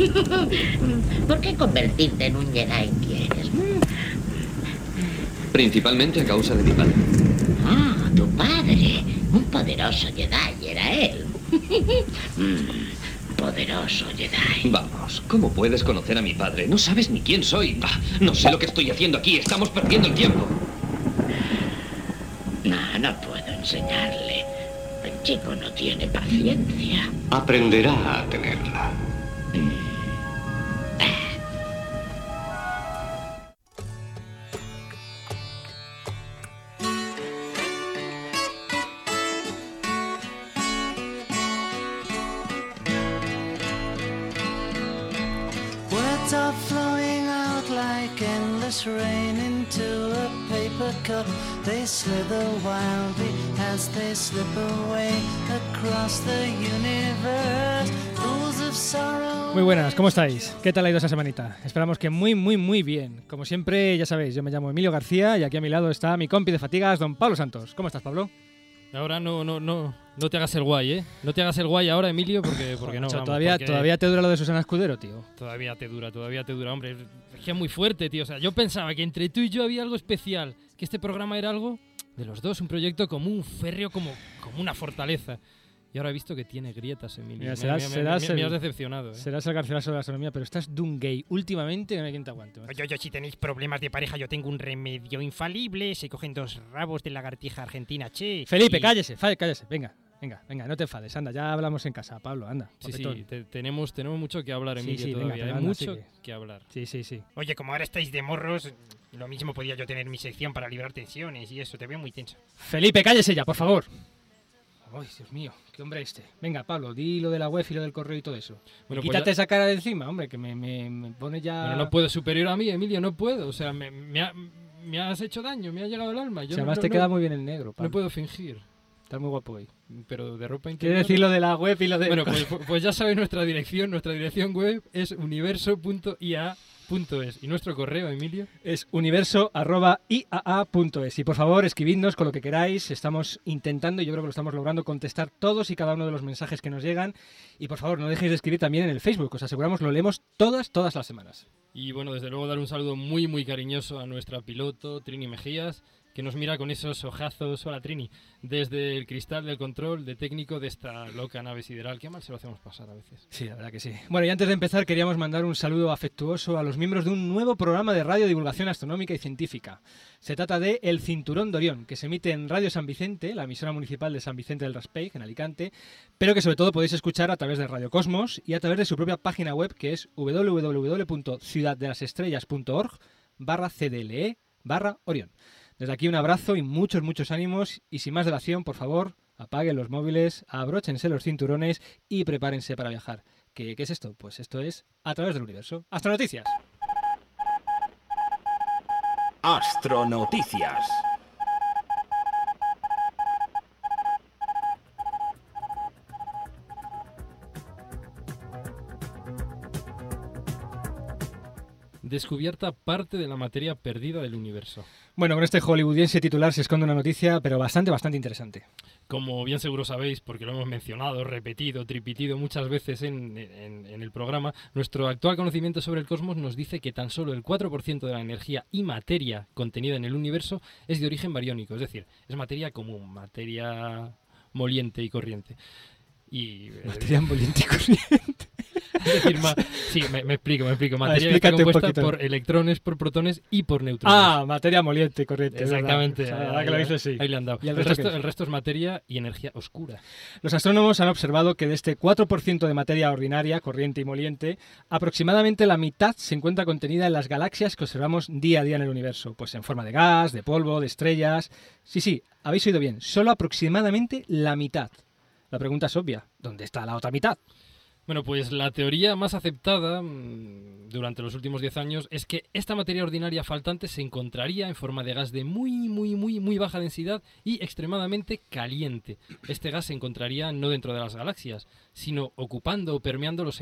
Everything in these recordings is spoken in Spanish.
¿Por qué convertirte en un Jedi quieres? Principalmente a causa de mi padre. Ah, tu padre. Un poderoso Jedi era él. Poderoso Jedi. Vamos, ¿cómo puedes conocer a mi padre? No sabes ni quién soy. Bah, no sé lo que estoy haciendo aquí. Estamos perdiendo el tiempo. No, no puedo enseñarle. El chico no tiene paciencia. Aprenderá a tenerla. They slither wildly as they slip away across the universe. Pools of sorrow. Muy buenas, ¿cómo estáis? ¿Qué tal ha ido esa semanita? Esperamos que muy, muy, muy bien. Como siempre, ya sabéis, yo me llamo Emilio García y aquí a mi lado está mi compi de fatigas, don Pablo Santos. ¿Cómo estás, Pablo? Ahora no, no, no, no te hagas el guay, ¿eh? No te hagas el guay ahora, Emilio, porque, porque no. Vamos, todavía, porque todavía te dura lo de Susana Escudero, tío. Todavía te dura, todavía te dura, hombre. Es que es muy fuerte, tío. O sea, yo pensaba que entre tú y yo había algo especial, que este programa era algo de los dos, un proyecto como un férreo, como, como una fortaleza. Y ahora he visto que tiene grietas, Emilio. Mira, serás- me, me- serás me- me el- has decepcionado, ¿eh? Serás el garcilaso de la astronomía, pero estás de un gay últimamente no hay quien te aguante. Oye, oye, si tenéis problemas de pareja, yo tengo un remedio infalible. Se cogen dos rabos de lagartija argentina, che. Felipe, Y- cállese, cállese. Venga, venga, venga, no te enfades. Anda, ya hablamos en casa, Pablo, anda. Sí, sí, te- tenemos, tenemos mucho que hablar, Sí, Emilio, sí, venga, todavía. Hay anda, mucho sigue. que hablar. Sí, sí, sí. Oye, como ahora estáis de morros, lo mismo podía yo tener mi sección para librar tensiones y eso. Te veo muy tenso. Felipe, cállese ya, por favor. Ay, Dios mío, qué hombre este. Venga, Pablo, di lo de la web y lo del correo y todo eso. Bueno, Y pues quítate ya- esa cara de encima, hombre, que me, me- me pone ya... Bueno, no puedo superior a mí, Emilio, no puedo. O sea, me, me ha- me has hecho daño, me ha llegado el alma. Yo no- además no- te no- queda muy bien el negro, Pablo. No puedo fingir, Estás muy guapo hoy. Pero de ropa Quiere interior. decir lo de la web y lo de... Bueno, pues, pues ya sabéis nuestra dirección. Nuestra dirección web es universo.ia.es. Y nuestro correo, Emilio. Es universo.iaa.es. Y por favor, escribidnos con lo que queráis. Estamos intentando, y yo creo que lo estamos logrando, contestar todos y cada uno de los mensajes que nos llegan. Y por favor, no dejéis de escribir también en el Facebook. Os aseguramos, lo leemos todas, todas las semanas. Y bueno, desde luego dar un saludo muy, muy cariñoso a nuestra piloto, Trini Mejías, que nos mira con esos ojazos, hola Trini, desde el cristal del control de técnico de esta loca nave sideral. Qué mal se lo hacemos pasar a veces. Sí, la verdad que sí. Bueno, y antes de empezar, queríamos mandar un saludo afectuoso a los miembros de un nuevo programa de radio divulgación astronómica y científica. Se trata de El Cinturón de Orión, que se emite en Radio San Vicente, la emisora municipal de San Vicente del Raspeig, en Alicante, pero que sobre todo podéis escuchar a través de Radio Cosmos y a través de su propia página web, que es www.ciudaddelalestrellas.org barra CDLE barra Orión. Desde aquí un abrazo y muchos, muchos ánimos, y sin más dilación, por favor, apaguen los móviles, abróchense los cinturones y prepárense para viajar. ¿Qué, qué es esto? Pues esto es A través del universo. Astronoticias. Astronoticias. Descubierta parte de la materia perdida del universo. Bueno, con este hollywoodiense titular se esconde una noticia, pero bastante, bastante interesante. Como bien seguro sabéis, porque lo hemos mencionado, repetido, tripitido muchas veces en, en- en el programa, nuestro actual conocimiento sobre el cosmos nos dice que tan solo el 4% de la energía y materia contenida en el universo es de origen bariónico, es decir, es materia común, materia moliente y corriente. Y, eh, Materia emoliente y corriente. es decir, ma- sí, me, me explico, me explico. Materia que está compuesta por electrones, por protones y por neutrones. Ah, materia moliente verdad. Exactamente. O sea, ahí- ahora que lo dices, sí. Ahí le han dado. ¿Y el el, resto el resto es materia y energía oscura. Los astrónomos han observado que de este 4% de materia ordinaria, corriente y moliente, aproximadamente la mitad se encuentra contenida en las galaxias que observamos día a día en el universo, pues en forma de gas, de polvo, de estrellas. Sí, sí, habéis oído bien, solo aproximadamente la mitad. La pregunta es obvia, ¿dónde está la otra mitad? Bueno, pues la teoría más aceptada mm, durante los últimos 10 años es que esta materia ordinaria faltante se encontraría en forma de gas de muy, muy, muy, muy baja densidad y extremadamente caliente. Este gas se encontraría no dentro de las galaxias, sino ocupando o permeando los,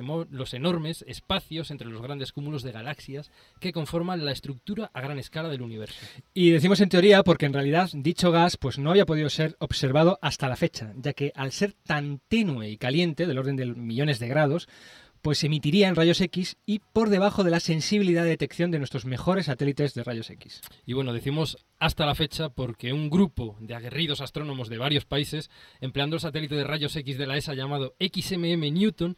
enormes espacios entre los grandes cúmulos de galaxias que conforman la estructura a gran escala del universo. Y decimos en teoría porque en realidad dicho gas pues no había podido ser observado hasta la fecha, ya que al ser tan tenue y caliente, del orden de millones de grados, pues emitiría en rayos X y por debajo de la sensibilidad de detección de nuestros mejores satélites de rayos X. Y bueno, decimos hasta la fecha porque un grupo de aguerridos astrónomos de varios países, empleando el satélite de rayos X de la ESA llamado XMM Newton,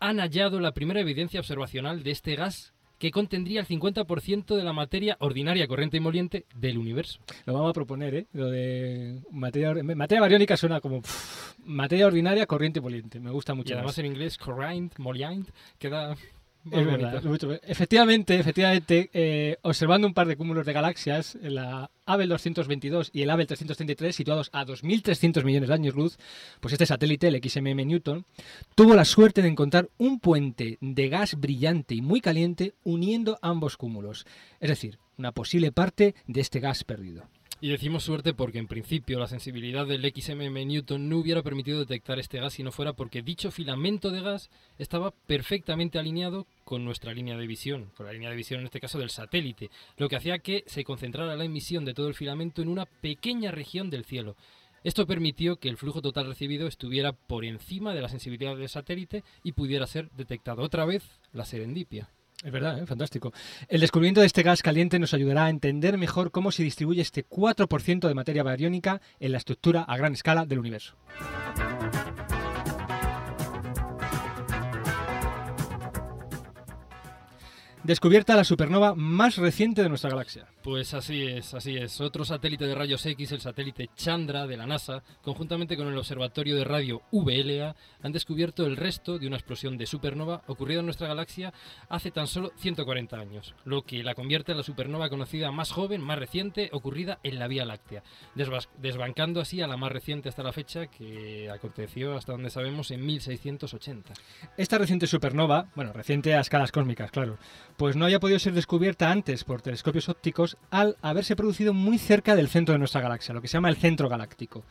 han hallado la primera evidencia observacional de este gas que contendría el 50% de la materia ordinaria, corriente y moliente del universo. Lo vamos a proponer, ¿eh? Lo de materia, materia bariónica suena como pff, materia ordinaria, corriente y moliente. Me gusta mucho. Y además más. en inglés, corrient, moliant, queda Es verdad, mucho- efectivamente, efectivamente, eh, observando un par de cúmulos de galaxias, la Abel 222 y el Abel 333, situados a 2.300 millones de años luz, pues este satélite, el XMM Newton, tuvo la suerte de encontrar un puente de gas brillante y muy caliente uniendo ambos cúmulos, es decir, una posible parte de este gas perdido. Y decimos suerte porque en principio la sensibilidad del XMM Newton no hubiera permitido detectar este gas si no fuera porque dicho filamento de gas estaba perfectamente alineado con nuestra línea de visión, con la línea de visión en este caso del satélite, lo que hacía que se concentrara la emisión de todo el filamento en una pequeña región del cielo. Esto permitió que el flujo total recibido estuviera por encima de la sensibilidad del satélite y pudiera ser detectado otra vez la serendipia. Es verdad, ¿eh? fantástico. El descubrimiento de este gas caliente nos ayudará a entender mejor cómo se distribuye este 4% de materia bariónica en la estructura a gran escala del universo. Descubierta la supernova más reciente de nuestra galaxia. Pues así es, así es. Otro satélite de rayos X, el satélite Chandra de la NASA, conjuntamente con el Observatorio de Radio VLA, han descubierto el resto de una explosión de supernova ocurrida en nuestra galaxia hace tan solo 140 años, lo que la convierte en la supernova conocida más joven, más reciente, ocurrida en la Vía Láctea, desbancando así a la más reciente hasta la fecha, que aconteció, hasta donde sabemos, en 1680. Esta reciente supernova, bueno, reciente a escalas cósmicas, claro, pues no haya podido ser descubierta antes por telescopios ópticos al haberse producido muy cerca del centro de nuestra galaxia, lo que se llama el centro galáctico.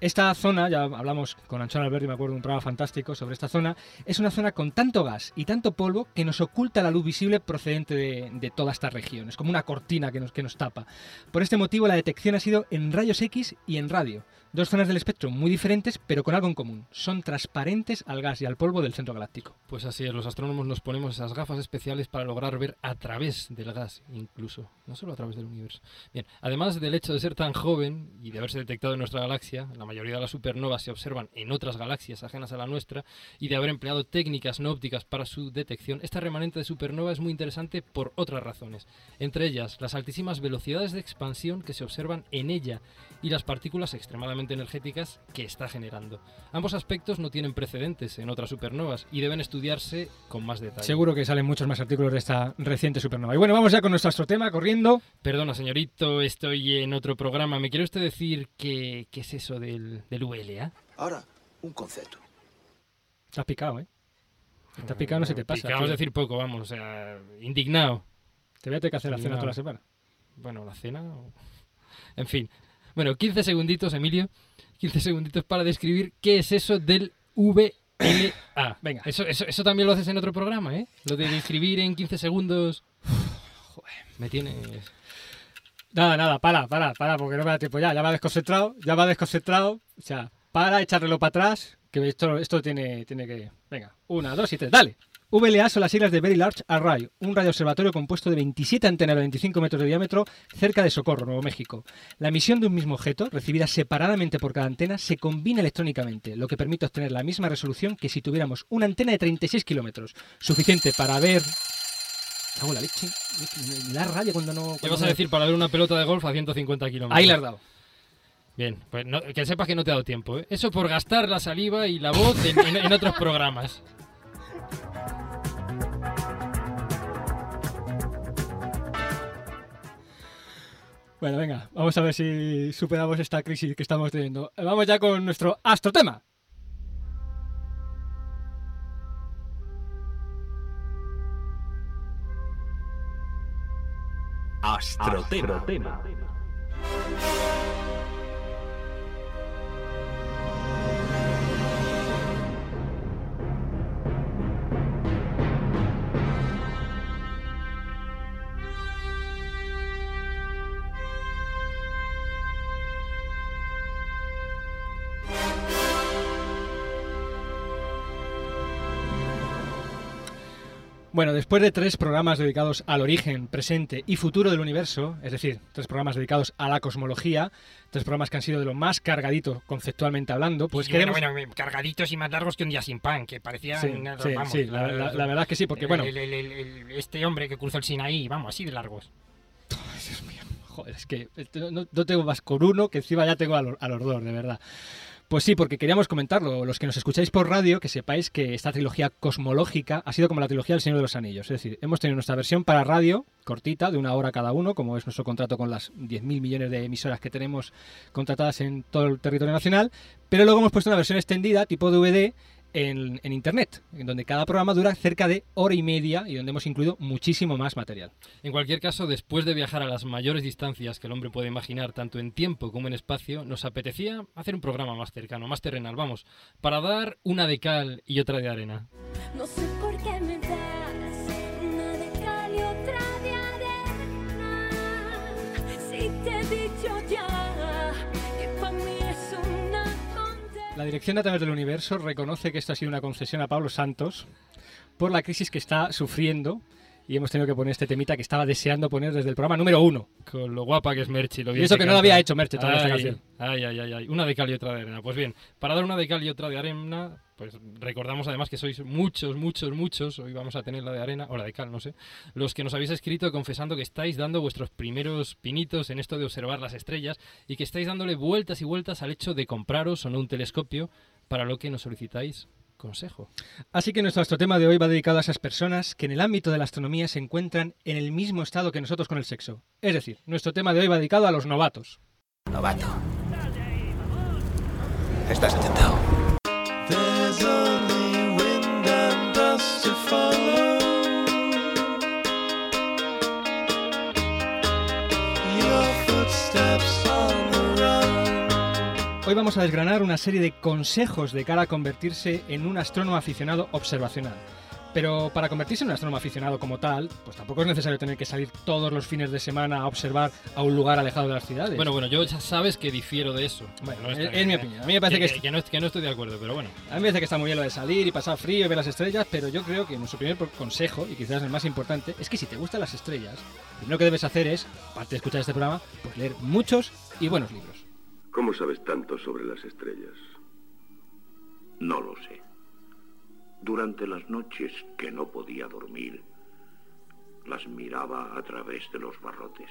Esta zona, ya hablamos con Anchón Alberti, me acuerdo de un programa fantástico sobre esta zona, es una zona con tanto gas y tanto polvo que nos oculta la luz visible procedente de, de toda esta región. Es como una cortina que nos, que nos tapa. Por este motivo, la detección ha sido en rayos X y en radio. Dos zonas del espectro muy diferentes, pero con algo en común. Son transparentes al gas y al polvo del centro galáctico. Pues así es, los astrónomos nos ponemos esas gafas especiales para lograr ver a través del gas, incluso, no solo a través del universo. Bien, además del hecho de ser tan joven y de haberse detectado en nuestra galaxia, la mayoría de las supernovas se observan en otras galaxias ajenas a la nuestra, y de haber empleado técnicas no ópticas para su detección, esta remanente de supernova es muy interesante por otras razones. Entre ellas, las altísimas velocidades de expansión que se observan en ella y las partículas extremadamente energéticas que está generando. Ambos aspectos no tienen precedentes en otras supernovas y deben estudiarse con más detalle. Seguro que salen muchos más artículos de esta reciente supernova. Y bueno, vamos ya con nuestro astro tema, corriendo. Perdona, señorito, estoy en otro programa. ¿Me quiere usted decir qué, qué es eso del, del VLA? Ahora, un concepto. Has picado, ¿eh? Has picado, no se te pasa. Acabamos de tío. decir poco, vamos, o sea, indignado. Te voy a tener que hacer la cena Indignado. toda la semana. Bueno, la cena. o- En fin. Bueno, 15 segunditos, Emilio. 15 segunditos para describir qué es eso del VLA. Venga. Eso, eso, eso también lo haces en otro programa, ¿eh? Lo de describir en 15 segundos. Joder, me tienes. Nada, nada, para, para, para, porque no me da tiempo ya. Ya va desconcentrado, ya va desconcentrado. O sea, para, echarlo para atrás, que esto, esto tiene, tiene que... Venga, una, dos y tres, dale. VLA son las siglas de Very Large Array, un radioobservatorio compuesto de 27 antenas de 25 metros de diámetro cerca de Socorro, Nuevo México. La emisión de un mismo objeto, recibida separadamente por cada antena, se combina electrónicamente, lo que permite obtener la misma resolución que si tuviéramos una antena de 36 kilómetros, suficiente para ver... Cago en la leche, me- da rabia cuando no... ¿Qué vas a decir para ver una pelota de golf a 150 kilómetros? Ahí le has dado. Bien, pues no- que sepas que no te ha dado tiempo, ¿eh? Eso por gastar la saliva y la voz en, en- en otros programas. Bueno, venga, vamos a ver si superamos esta crisis que estamos teniendo. Vamos ya con nuestro astrotema. Astrotema. Bueno, después de tres programas dedicados al origen, presente y futuro del universo, es decir, tres programas dedicados a la cosmología, tres programas que han sido de lo más cargadito conceptualmente hablando, pues Sí, queremos... bueno, bueno, cargaditos y más largos que un día sin pan, que parecían... Sí, eh, sí, vamos, sí, la, la- la verdad es que sí, porque bueno, el- el- el- este hombre que cruzó el Sinaí, vamos, así de largos. Joder, es que no, no- no tengo más con uno, que encima ya tengo a, lo- a los dos, de verdad. Pues sí, porque queríamos comentarlo. Los que nos escucháis por radio, que sepáis que esta trilogía cosmológica ha sido como la trilogía del Señor de los Anillos. Es decir, hemos tenido nuestra versión para radio, cortita, de una hora cada uno, como es nuestro contrato con las 10.000 millones de emisoras que tenemos contratadas en todo el territorio nacional. Pero luego hemos puesto una versión extendida, tipo DVD, en, en Internet, en donde cada programa dura cerca de hora y media y donde hemos incluido muchísimo más material. En cualquier caso, después de viajar a las mayores distancias que el hombre puede imaginar, tanto en tiempo como en espacio, nos apetecía hacer un programa más cercano, más terrenal, vamos, para dar una de cal y otra de arena. No sé por qué me La Dirección de A través del Universo reconoce que esto ha sido una concesión a Pablo Santos por la crisis que está sufriendo y hemos tenido que poner este temita que estaba deseando poner desde el programa número uno. Con lo guapa que es Merchi, lo Y bien eso que no lo había hecho Merche toda esta Ay, canción. Ay, ay, ay, ay. Una de cal y otra de arena. Pues bien, para dar una de cal y otra de arena, pues recordamos además que sois muchos, muchos, muchos, hoy vamos a tener la de arena, o la de cal, no sé, los que nos habéis escrito confesando que estáis dando vuestros primeros pinitos en esto de observar las estrellas y que estáis dándole vueltas y vueltas al hecho de compraros o no un telescopio, para lo que nos solicitáis consejo. Así que nuestro tema de hoy va dedicado a esas personas que en el ámbito de la astronomía se encuentran en el mismo estado que nosotros con el sexo. Es decir, nuestro tema de hoy va dedicado a los novatos. Novato. Estás atentado. Hoy vamos a desgranar una serie de consejos de cara a convertirse en un astrónomo aficionado observacional. Pero para convertirse en un astrónomo aficionado como tal, pues tampoco es necesario tener que salir todos los fines de semana a observar a un lugar alejado de las ciudades. Bueno, bueno, yo ya sabes que difiero de eso. Bueno, No es, mi opinión. A mí me parece que, que no, que no estoy de acuerdo, pero bueno. a mí me parece que está muy bien lo de salir y pasar frío y ver las estrellas, pero yo creo que nuestro primer consejo, y quizás el más importante, es que si te gustan las estrellas, lo primero que debes hacer es, aparte de escuchar este programa, pues leer muchos y buenos libros. ¿Cómo sabes tanto sobre las estrellas? No lo sé. Durante las noches que no podía dormir, las miraba a través de los barrotes.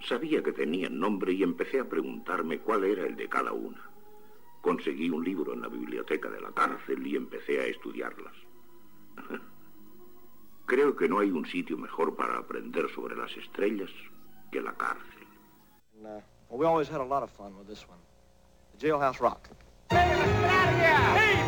Sabía que tenían nombre y empecé a preguntarme cuál era el de cada una. Conseguí un libro en la biblioteca de la cárcel y empecé a estudiarlas. Creo que no hay un sitio mejor para aprender sobre las estrellas que la cárcel. Well, we always had a lot of fun with this one. The Jailhouse Rock. Ahora, ahora, ahora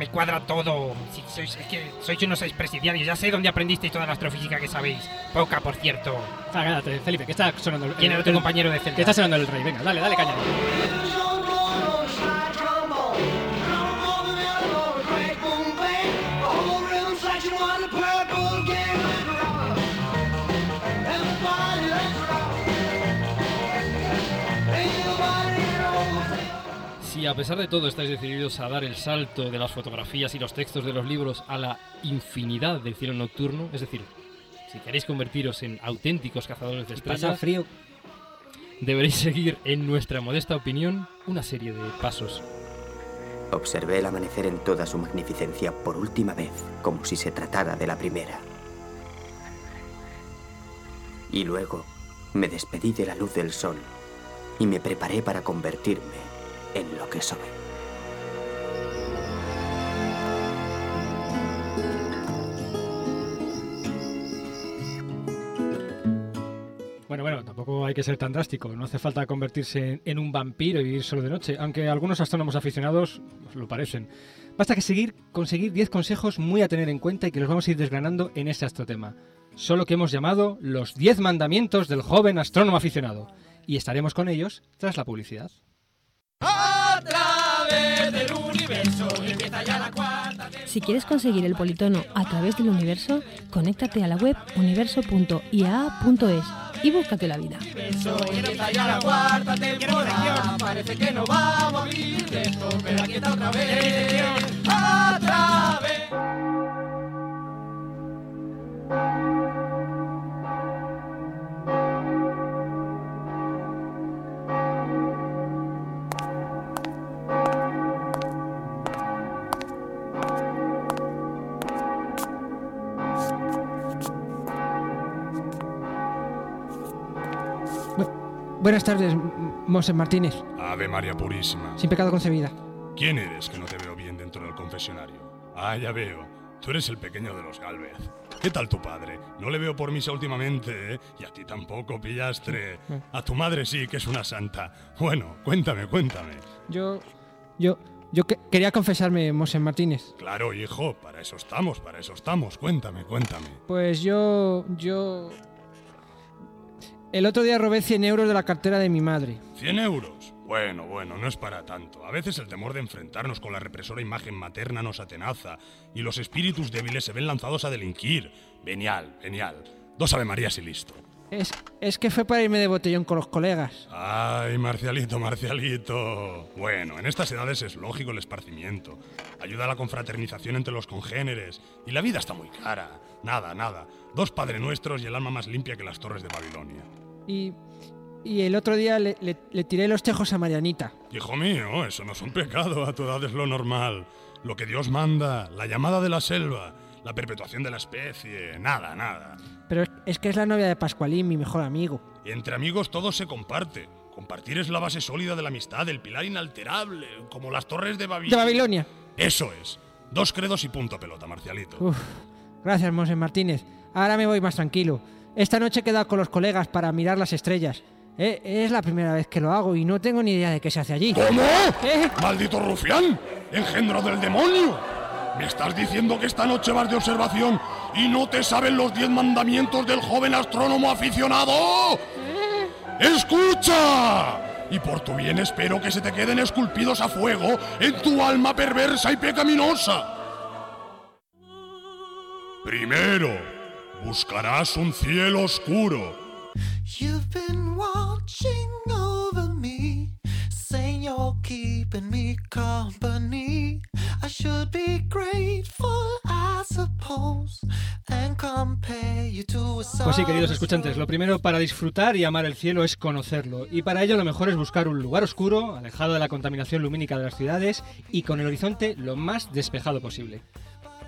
me cuadra todo. Si sois, es que sois unos expresidiarios. Ya sé dónde aprendisteis toda la astrofísica que sabéis. Poca, por cierto. Ah, cállate, Felipe, que está sonando el, ¿Quién era tu compañero de Que celda? está sonando el rey. Venga, dale, dale caña. Si a pesar de todo estáis decididos a dar el salto de las fotografías y los textos de los libros a la infinidad del cielo nocturno, es decir, si queréis convertiros en auténticos cazadores de Pasa estrellas, frío. deberéis seguir, en nuestra modesta opinión, una serie de pasos. Observé el amanecer en toda su magnificencia por última vez, como si se tratara de la primera. Y luego me despedí de la luz del sol y me preparé para convertirme en lo que soy. Bueno, Bueno, tampoco hay que ser tan drástico. No hace falta convertirse en, en un vampiro y vivir solo de noche, aunque algunos astrónomos aficionados pues, lo parecen. Basta que seguir, conseguir 10 consejos muy a tener en cuenta y que los vamos a ir desgranando en este astrotema. Solo que hemos llamado los 10 mandamientos del joven astrónomo aficionado. Y estaremos con ellos tras la publicidad. Si quieres conseguir el politono a través del universo, conéctate a la web universo.iaa.es y búscate la vida. Buenas tardes, M- Monse Martínez. Ave María Purísima. Sin pecado concebida. ¿Quién eres que no te veo bien dentro del confesionario? Ah, ya veo. Tú eres el pequeño de los Galvez. ¿Qué tal tu padre? No le veo por misa últimamente, ¿eh? Y a ti tampoco, pillastre. A tu madre sí, que es una santa. Bueno, cuéntame, cuéntame. Yo. Yo. Yo que- quería confesarme, Monse Martínez. Claro, hijo, para eso estamos, para eso estamos. Cuéntame, cuéntame. Pues yo. Yo. El otro día robé 100 euros de la cartera de mi madre. ¿100 euros? Bueno, bueno, no es para tanto. A veces el temor de enfrentarnos con la represora imagen materna nos atenaza y los espíritus débiles se ven lanzados a delinquir. Venial, venial. Dos Ave Marías y listo. Es, es que fue para irme de botellón con los colegas. Ay, Marcialito, Marcialito. Bueno, en estas edades es lógico el esparcimiento. Ayuda a la confraternización entre los congéneres. Y la vida está muy cara. Nada, nada. Dos Padre Nuestros y el alma más limpia que las torres de Babilonia. Y. Y el otro día le, le- le tiré los tejos a Marianita. Hijo mío, eso no es un pecado, a tu edad es lo normal. Lo que Dios manda, la llamada de la selva, la perpetuación de la especie, nada, nada. Pero es, que es la novia de Pascualín, mi mejor amigo. Entre amigos todo se comparte. Compartir es la base sólida de la amistad, el pilar inalterable, como las torres de De Babilonia. Eso es. Dos credos y punto pelota, Marcialito. Uf. Gracias, Monse Martínez. Ahora me voy más tranquilo. Esta noche he quedado con los colegas para mirar las estrellas. Eh, es la primera vez que lo hago y no tengo ni idea de qué se hace allí. ¿Cómo? ¿Eh? ¡Maldito rufián! ¡Engendro del demonio! ¿Me estás diciendo que esta noche vas de observación y no te saben los diez mandamientos del joven astrónomo aficionado? ¡Escucha! Y por tu bien espero que se te queden esculpidos a fuego en tu alma perversa y pecaminosa. Primero, buscarás un cielo oscuro. You've been watching over me, saying you're keeping me company. I should be grateful, I suppose, and compare you to a Pues sí, queridos escuchantes, lo primero para disfrutar y amar el cielo es conocerlo. Y para ello lo mejor es buscar un lugar oscuro, alejado de la contaminación lumínica de las ciudades y con el horizonte lo más despejado posible.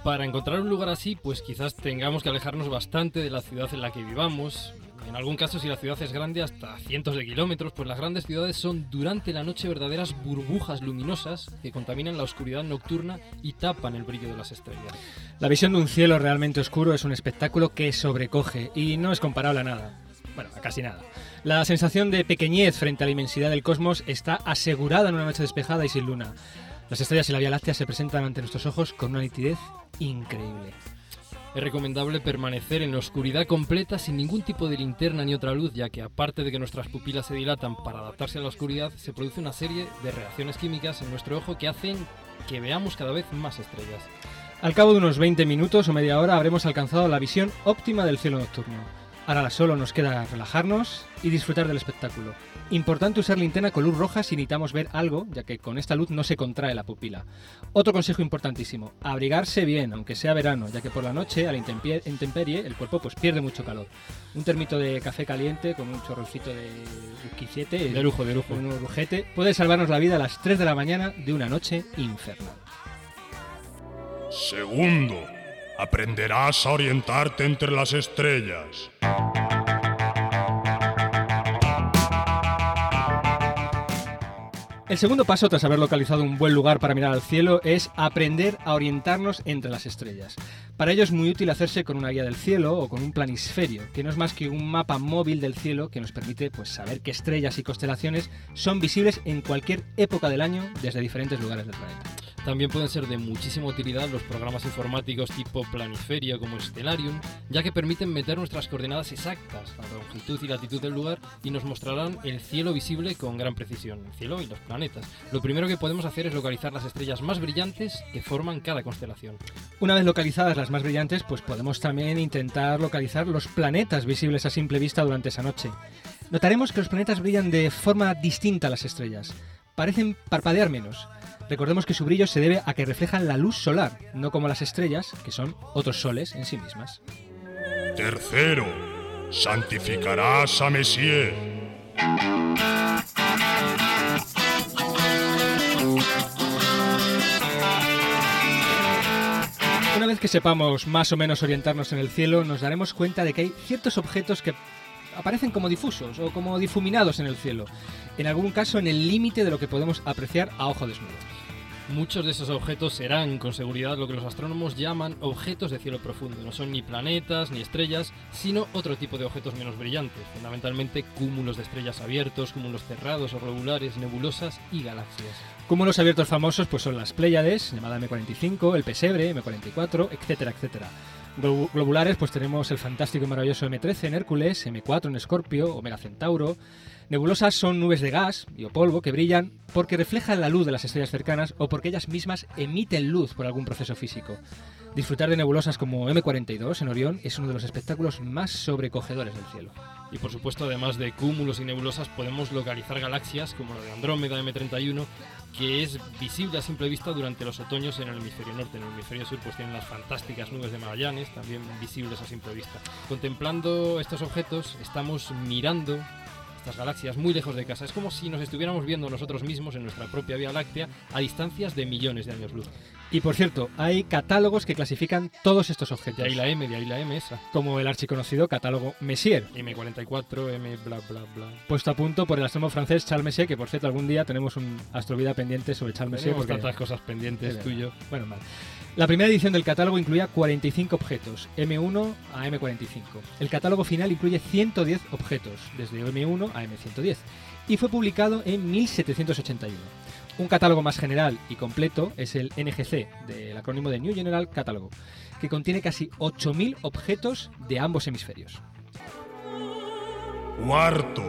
Para encontrar un lugar así, pues quizás tengamos que alejarnos bastante de la ciudad en la que vivamos. En algún caso, si la ciudad es grande, hasta cientos de kilómetros, pues las grandes ciudades son durante la noche verdaderas burbujas luminosas que contaminan la oscuridad nocturna y tapan el brillo de las estrellas. La visión de un cielo realmente oscuro es un espectáculo que sobrecoge y no es comparable a nada. Bueno, a casi nada. La sensación de pequeñez frente a la inmensidad del cosmos está asegurada en una noche despejada y sin luna. Las estrellas y la Vía Láctea se presentan ante nuestros ojos con una nitidez increíble. Es recomendable permanecer en la oscuridad completa sin ningún tipo de linterna ni otra luz, ya que aparte de que nuestras pupilas se dilatan para adaptarse a la oscuridad, se produce una serie de reacciones químicas en nuestro ojo que hacen que veamos cada vez más estrellas. Al cabo de unos 20 minutos o media hora habremos alcanzado la visión óptima del cielo nocturno. Ahora solo nos queda relajarnos y disfrutar del espectáculo. Importante usar linterna con luz roja si necesitamos ver algo, ya que con esta luz no se contrae la pupila. Otro consejo importantísimo, abrigarse bien, aunque sea verano, ya que por la noche, a la intemperie, el cuerpo pues pierde mucho calor. Un termito de café caliente con un chorrocito de whisky 7, De lujo, de lujo. Un urgete, puede salvarnos la vida a las 3 de la mañana de una noche infernal. Segundo, aprenderás a orientarte entre las estrellas. El segundo paso, tras haber localizado un buen lugar para mirar al cielo, es aprender a orientarnos entre las estrellas. Para ello es muy útil hacerse con una guía del cielo o con un planisferio, que no es más que un mapa móvil del cielo que nos permite pues, saber qué estrellas y constelaciones son visibles en cualquier época del año desde diferentes lugares del planeta. También pueden ser de muchísima utilidad los programas informáticos tipo Planiferio como Stellarium, ya que permiten meter nuestras coordenadas exactas, la longitud y latitud del lugar, y nos mostrarán el cielo visible con gran precisión, el cielo y los planetas. Lo primero que podemos hacer es localizar las estrellas más brillantes que forman cada constelación. Una vez localizadas las más brillantes, pues podemos también intentar localizar los planetas visibles a simple vista durante esa noche. Notaremos que los planetas brillan de forma distinta a las estrellas. Parecen parpadear menos. Recordemos que su brillo se debe a que reflejan la luz solar, no como las estrellas, que son otros soles en sí mismas. Tercero, santificarás a Messier. Una vez que sepamos más o menos orientarnos en el cielo, nos daremos cuenta de que hay ciertos objetos que aparecen como difusos o como difuminados en el cielo, en algún caso en el límite de lo que podemos apreciar a ojo desnudo. Muchos de esos objetos serán, con seguridad, lo que los astrónomos llaman objetos de cielo profundo. No son ni planetas ni estrellas, sino otro tipo de objetos menos brillantes, fundamentalmente cúmulos de estrellas abiertos, cúmulos cerrados o regulares, nebulosas y galaxias. Cúmulos abiertos famosos pues son las Pléyades, llamada M45, el Pesebre, M44, etcétera, etcétera. Glo- Globulares, pues tenemos el fantástico y maravilloso M13 en Hércules, M4 en Escorpio, Omega Centauro. Nebulosas son nubes de gas y o polvo que brillan porque reflejan la luz de las estrellas cercanas o porque ellas mismas emiten luz por algún proceso físico. Disfrutar de nebulosas como M42 en Orión es uno de los espectáculos más sobrecogedores del cielo. Y por supuesto, además de cúmulos y nebulosas, podemos localizar galaxias como la de Andrómeda M31, que es visible a simple vista durante los otoños en el hemisferio norte. En el hemisferio sur pues tienen las fantásticas nubes de Magallanes, también visibles a simple vista. Contemplando estos objetos, estamos mirando estas galaxias muy lejos de casa. Es como si nos estuviéramos viendo nosotros mismos en nuestra propia Vía Láctea a distancias de millones de años luz. Y por cierto, hay catálogos que clasifican todos estos objetos. De ahí la M, de ahí la M esa. Como el archiconocido catálogo Messier, M44, M bla bla bla. puesto a punto por el astrónomo francés Charles Messier, que por cierto algún día tenemos un astrovida pendiente sobre Charles Messier. Tenemos porque- tantas cosas pendientes tuyo. Bueno, mal. La primera edición del catálogo incluía 45 objetos, M1 a M45. El catálogo final incluye 110 objetos, desde M1 a M110, y fue publicado en 1781. Un catálogo más general y completo es el NGC, del acrónimo de New General Catalogue, que contiene casi 8.000 objetos de ambos hemisferios. Cuarto,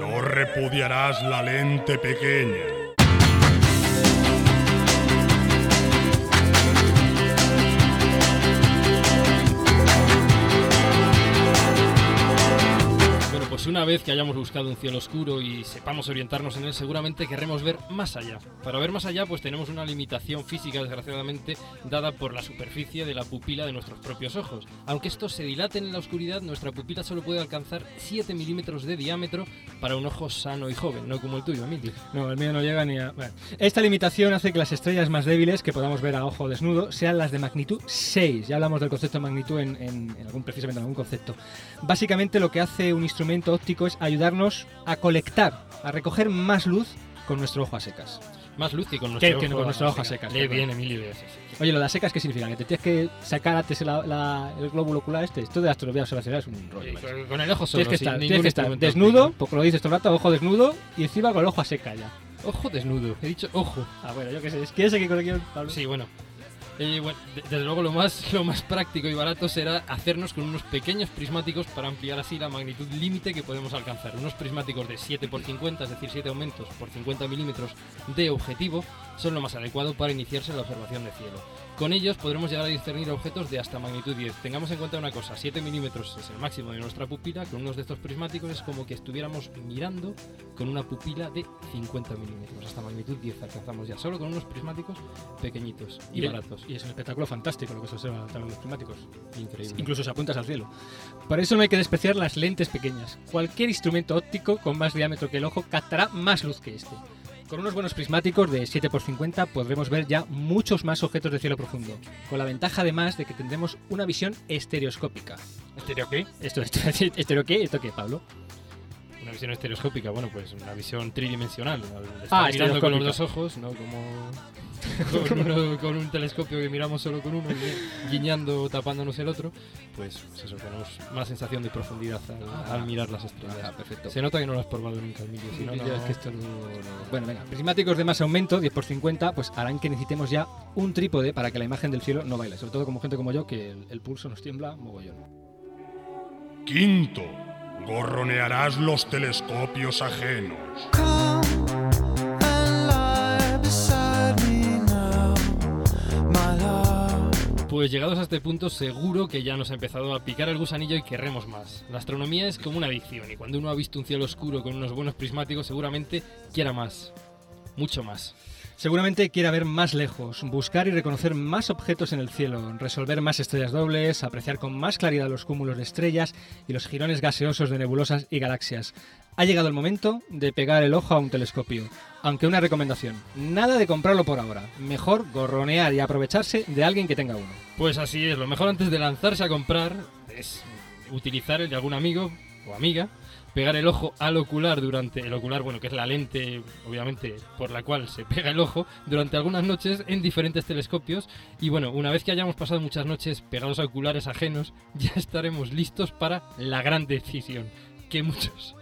no repudiarás la lente pequeña. Una vez que hayamos buscado un cielo oscuro y sepamos orientarnos en él, seguramente querremos ver más allá. Para ver más allá, pues tenemos una limitación física, desgraciadamente, dada por la superficie de la pupila de nuestros propios ojos. Aunque estos se dilaten en la oscuridad, nuestra pupila solo puede alcanzar 7 milímetros de diámetro para un ojo sano y joven, no como el tuyo, Emilio. No, el mío no llega ni a... bueno. Esta limitación hace que las estrellas más débiles que podamos ver a ojo desnudo sean las de magnitud 6. Ya hablamos del concepto de magnitud en, en- en algún, precisamente en algún concepto. Básicamente lo que hace un instrumento óptico es ayudarnos a colectar, a recoger más luz con nuestro ojo a secas. Más luz que con nuestro ojo con a nuestro ojo a secas. Lee bien, Emilio. sí, sí. Oye, lo de a secas, ¿qué significa? ¿Que te tienes que sacar antes la- la- el glóbulo ocular este? Esto de astronomía observacional es un rollo. macho. Con- el ojo solo, Tienes que estar, tienes que estar desnudo, porque lo dices todo el rato, ojo desnudo, y encima con el ojo a seca ya. Ojo desnudo, he dicho ojo. Ah, bueno, yo qué sé. ¿Quieres seguir con el Pablo? Sí, bueno. Eh, bueno, de- desde luego lo más, lo más práctico y barato será hacernos con unos pequeños prismáticos para ampliar así la magnitud límite que podemos alcanzar. Unos prismáticos de 7 por 50, es decir, 7 aumentos por 50 milímetros de objetivo, son lo más adecuado para iniciarse la observación de cielo. Con ellos podremos llegar a discernir objetos de hasta magnitud 10. Tengamos en cuenta una cosa, 7 milímetros es el máximo de nuestra pupila, con unos de estos prismáticos es como que estuviéramos mirando con una pupila de 50 milímetros. Hasta magnitud 10 alcanzamos ya, solo con unos prismáticos pequeñitos y, Y- baratos. Y es un espectáculo fantástico lo que se observa también los prismáticos. Increíble. Incluso si apuntas al cielo. Por eso no hay que despreciar las lentes pequeñas. Cualquier instrumento óptico con más diámetro que el ojo captará más luz que este. Con unos buenos prismáticos de 7x50 podremos ver ya muchos más objetos de cielo profundo, con la ventaja además de que tendremos una visión estereoscópica. ¿Estereo qué? ¿Esto, esto, estereo qué? ¿Esto qué, Pablo? Una visión estereoscópica, bueno, pues una visión tridimensional. Ah, mirando con los dos ojos, ¿no? Como con, uno- con un telescopio que miramos solo con uno, guiñando o tapándonos el otro, pues, pues eso, tenemos más sensación de profundidad al, al mirar las estrellas. Ah, perfecto. Se nota que no lo has probado nunca, Emilio. Si no, no- es que esto no- no- Bueno, venga, prismáticos de más aumento, 10 por 50, pues harán que necesitemos ya un trípode para que la imagen del cielo no baile. Sobre todo como gente como yo, que el, el pulso nos tiembla mogollón. Quinto, gorronearás los telescopios ajenos. Pues llegados a este punto, seguro que ya nos ha empezado a picar el gusanillo y querremos más. La astronomía es como una adicción y cuando uno ha visto un cielo oscuro con unos buenos prismáticos, seguramente quiera más. Mucho más. Seguramente quiera ver más lejos, buscar y reconocer más objetos en el cielo, resolver más estrellas dobles, apreciar con más claridad los cúmulos de estrellas y los jirones gaseosos de nebulosas y galaxias. Ha llegado el momento de pegar el ojo a un telescopio. Aunque una recomendación, nada de comprarlo por ahora. Mejor gorronear y aprovecharse de alguien que tenga uno. Pues así es, lo mejor antes de lanzarse a comprar es utilizar el de algún amigo o amiga, pegar el ojo al ocular durante el ocular, bueno, que es la lente, obviamente, por la cual se pega el ojo durante algunas noches en diferentes telescopios y bueno, una vez que hayamos pasado muchas noches pegados a oculares ajenos, ya estaremos listos para la gran decisión que muchos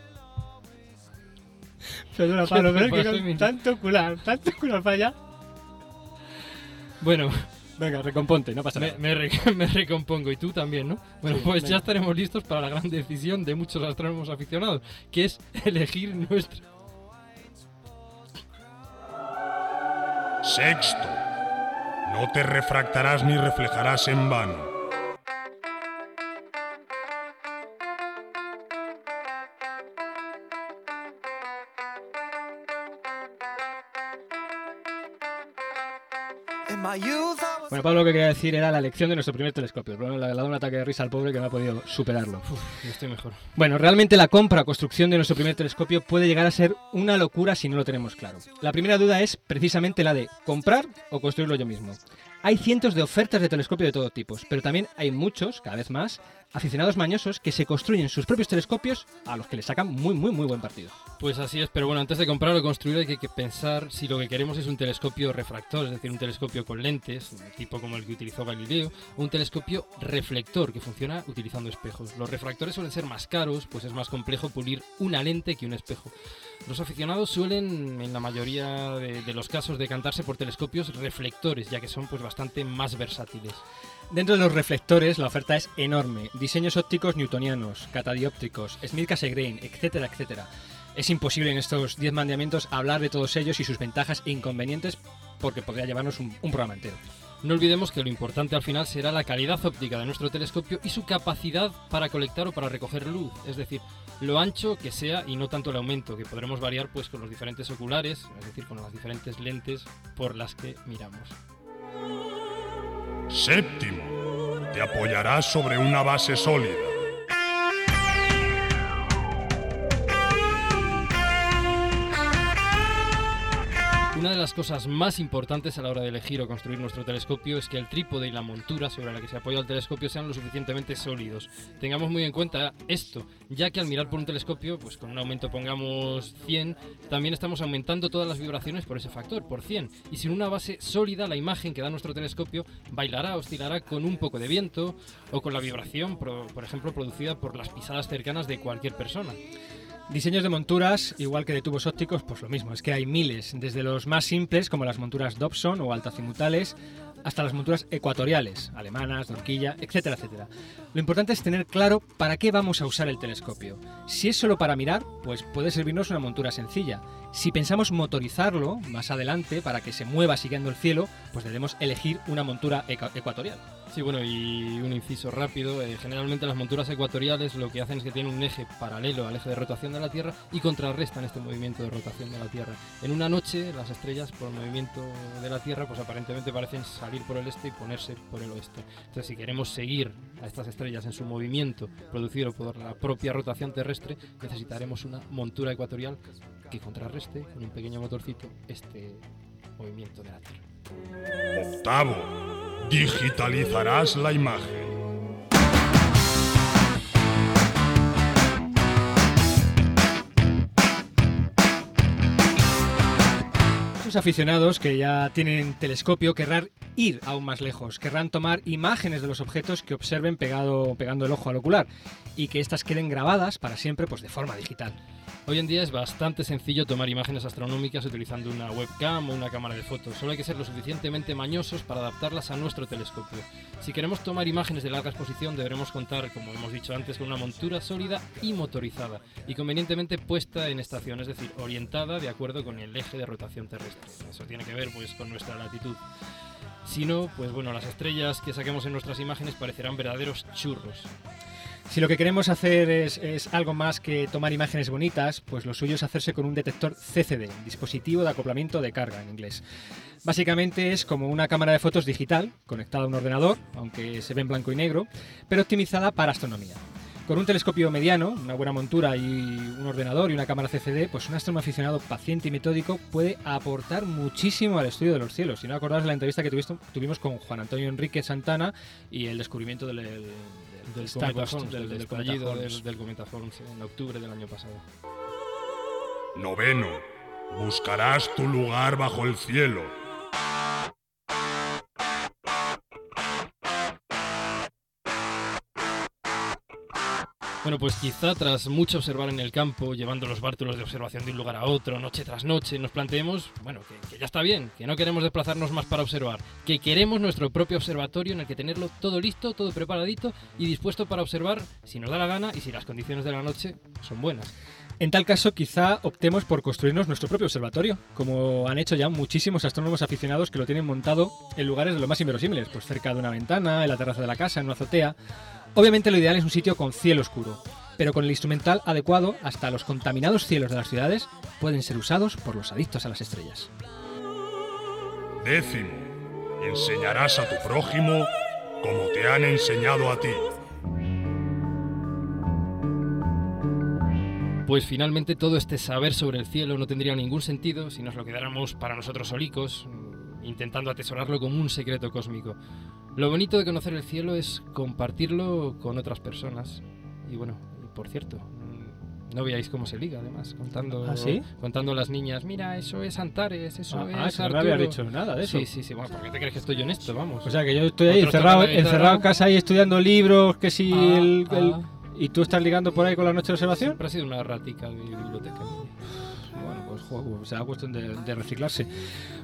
Perdona, ¿Qué Pablo, pero es que Emilio? tanto ocular, tanto ocular para allá. Bueno, venga, recomponte, no pasa me, nada. me re- me recompongo y tú también, ¿no? Bueno, Sí, pues venga. ya estaremos listos para la gran decisión de muchos astrónomos aficionados, que es elegir nuestro Sexto, no te refractarás ni reflejarás en vano. Bueno, Pablo lo que quería decir era la elección de nuestro primer telescopio. Le ha dado un ataque de risa al pobre que no ha podido superarlo. Yo estoy mejor. Bueno, realmente la compra o construcción de nuestro primer telescopio puede llegar a ser una locura si no lo tenemos claro. La primera duda es precisamente la de comprar o construirlo yo mismo. Hay cientos de ofertas de telescopio de todo tipo, pero también hay muchos, cada vez más, aficionados mañosos que se construyen sus propios telescopios a los que le sacan muy, muy, muy buen partido. Pues así es, pero bueno, antes de comprarlo o construirlo hay que pensar si lo que queremos es un telescopio refractor, es decir, un telescopio con lentes, tipo como el que utilizó Galileo, o un telescopio reflector que funciona utilizando espejos. Los refractores suelen ser más caros, pues es más complejo pulir una lente que un espejo. Los aficionados suelen, en la mayoría de, de los casos, decantarse por telescopios reflectores, ya que son pues bastante más versátiles. Dentro de los reflectores la oferta es enorme. Diseños ópticos newtonianos, catadióptricos, Smith-Cassegrain, etcétera, etcétera. Es imposible en estos 10 mandamientos hablar de todos ellos y sus ventajas e inconvenientes porque podría llevarnos un, un programa entero. No olvidemos que lo importante al final será la calidad óptica de nuestro telescopio y su capacidad para colectar o para recoger luz, es decir, lo ancho que sea y no tanto el aumento, que podremos variar pues con los diferentes oculares, es decir, con las diferentes lentes por las que miramos. Séptimo, te apoyarás sobre una base sólida. Una de las cosas más importantes a la hora de elegir o construir nuestro telescopio es que el trípode y la montura sobre la que se apoya el telescopio sean lo suficientemente sólidos. Tengamos muy en cuenta esto, ya que al mirar por un telescopio, pues con un aumento pongamos 100, también estamos aumentando todas las vibraciones por ese factor, por 100. Y sin una base sólida, la imagen que da nuestro telescopio bailará, oscilará con un poco de viento o con la vibración, por ejemplo, producida por las pisadas cercanas de cualquier persona. Diseños de monturas, igual que de tubos ópticos, pues lo mismo, es que hay miles, desde los más simples como las monturas Dobson o altazimutales, hasta las monturas ecuatoriales, alemanas, de horquilla, etcétera, etcétera. Lo importante es tener claro para qué vamos a usar el telescopio. Si es solo para mirar, pues puede servirnos una montura sencilla. Si pensamos motorizarlo más adelante para que se mueva siguiendo el cielo, pues debemos elegir una montura ecuatorial. Sí, bueno, y un inciso rápido. eh, generalmente las monturas ecuatoriales lo que hacen es que tienen un eje paralelo al eje de rotación de la Tierra y contrarrestan este movimiento de rotación de la Tierra. En una noche, las estrellas, por el movimiento de la Tierra, pues aparentemente parecen salir por el este y ponerse por el oeste. Entonces, si queremos seguir a estas estrellas en su movimiento producido por la propia rotación terrestre, necesitaremos una montura ecuatorial que contrarreste con un pequeño motorcito este movimiento de la Tierra. Octavo, digitalizarás la imagen. Los aficionados que ya tienen telescopio querrán ir aún más lejos, querrán tomar imágenes de los objetos que observen pegando el ojo al ocular y que éstas queden grabadas para siempre pues, de forma digital. Hoy en día es bastante sencillo tomar imágenes astronómicas utilizando una webcam o una cámara de fotos. Solo hay que ser lo suficientemente mañosos para adaptarlas a nuestro telescopio. Si queremos tomar imágenes de larga exposición deberemos contar, como hemos dicho antes, con una montura sólida y motorizada y convenientemente puesta en estación, es decir, orientada de acuerdo con el eje de rotación terrestre. Eso tiene que ver pues con nuestra latitud. Si no, pues bueno, las estrellas que saquemos en nuestras imágenes parecerán verdaderos churros. Si lo que queremos hacer es, algo más que tomar imágenes bonitas, pues lo suyo es hacerse con un detector CCD, dispositivo de acoplamiento de carga en inglés. Básicamente es como una cámara de fotos digital conectada a un ordenador, aunque se ve en blanco y negro, pero optimizada para astronomía. Con un telescopio mediano, una buena montura y un ordenador y una cámara CCD, pues un astrónomo aficionado paciente y metódico puede aportar muchísimo al estudio de los cielos. Si no acordáis la entrevista que tuvimos con Juan Antonio Enrique Santana y el descubrimiento del, del, cometa Holmes, del- del, del cometa estallido Holmes. del, del cometa Holmes en octubre del año pasado. Noveno. Buscarás tu lugar bajo el cielo. Bueno, pues quizá tras mucho observar en el campo, llevando los bártulos de observación de un lugar a otro, noche tras noche, nos planteemos, bueno, que, que ya está bien, que no queremos desplazarnos más para observar, que queremos nuestro propio observatorio en el que tenerlo todo listo, todo preparadito y dispuesto para observar si nos da la gana y si las condiciones de la noche son buenas. En tal caso, quizá optemos por construirnos nuestro propio observatorio, como han hecho ya muchísimos astrónomos aficionados que lo tienen montado en lugares de lo más inverosímiles, pues cerca de una ventana, en la terraza de la casa, en una azotea. Obviamente lo ideal es un sitio con cielo oscuro, pero con el instrumental adecuado, hasta los contaminados cielos de las ciudades pueden ser usados por los adictos a las estrellas. Décimo. Enseñarás a tu prójimo como te han enseñado a ti. Pues finalmente todo este saber sobre el cielo no tendría ningún sentido si nos lo quedáramos para nosotros solicos, intentando atesorarlo como un secreto cósmico. Lo bonito de conocer el cielo es compartirlo con otras personas. Y bueno, por cierto, mm, no veáis cómo se liga además, contando, ¿Ah, sí? contando a las niñas, mira, eso es Antares, eso Ah, es ah, eso no me había Arturo". dicho nada de eso. Sí, sí, sí, bueno, ¿por qué te crees que estoy honesto? Vamos. O sea que yo estoy ahí encerrado, encerrado en casa ahí estudiando libros, que si Ah, el, el- ah. ¿Y tú estás ligando por ahí con la noche de observación? Siempre ha sido una ratica de biblioteca. Juego, será cuestión de, de reciclarse.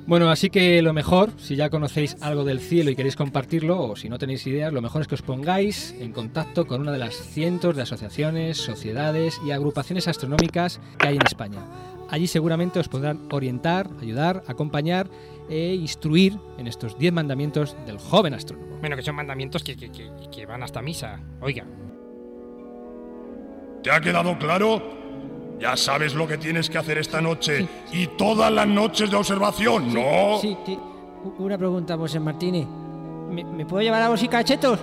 Bueno, así que lo mejor, si ya conocéis algo del cielo y queréis compartirlo, o si no tenéis ideas, lo mejor es que os pongáis en contacto con una de las cientos de asociaciones, sociedades y agrupaciones astronómicas que hay en España. Allí seguramente os podrán orientar, ayudar, acompañar e instruir en estos 10 mandamientos del joven astrónomo. Bueno, que son mandamientos que, que- que- que van hasta misa. Oiga. ¿Te ha quedado claro? Ya sabes lo que tienes que hacer esta noche y todas las noches de observación, ¿no? Sí, sí. Una pregunta, José Martínez. ¿Me, me puedo llevar a vos y cachetos?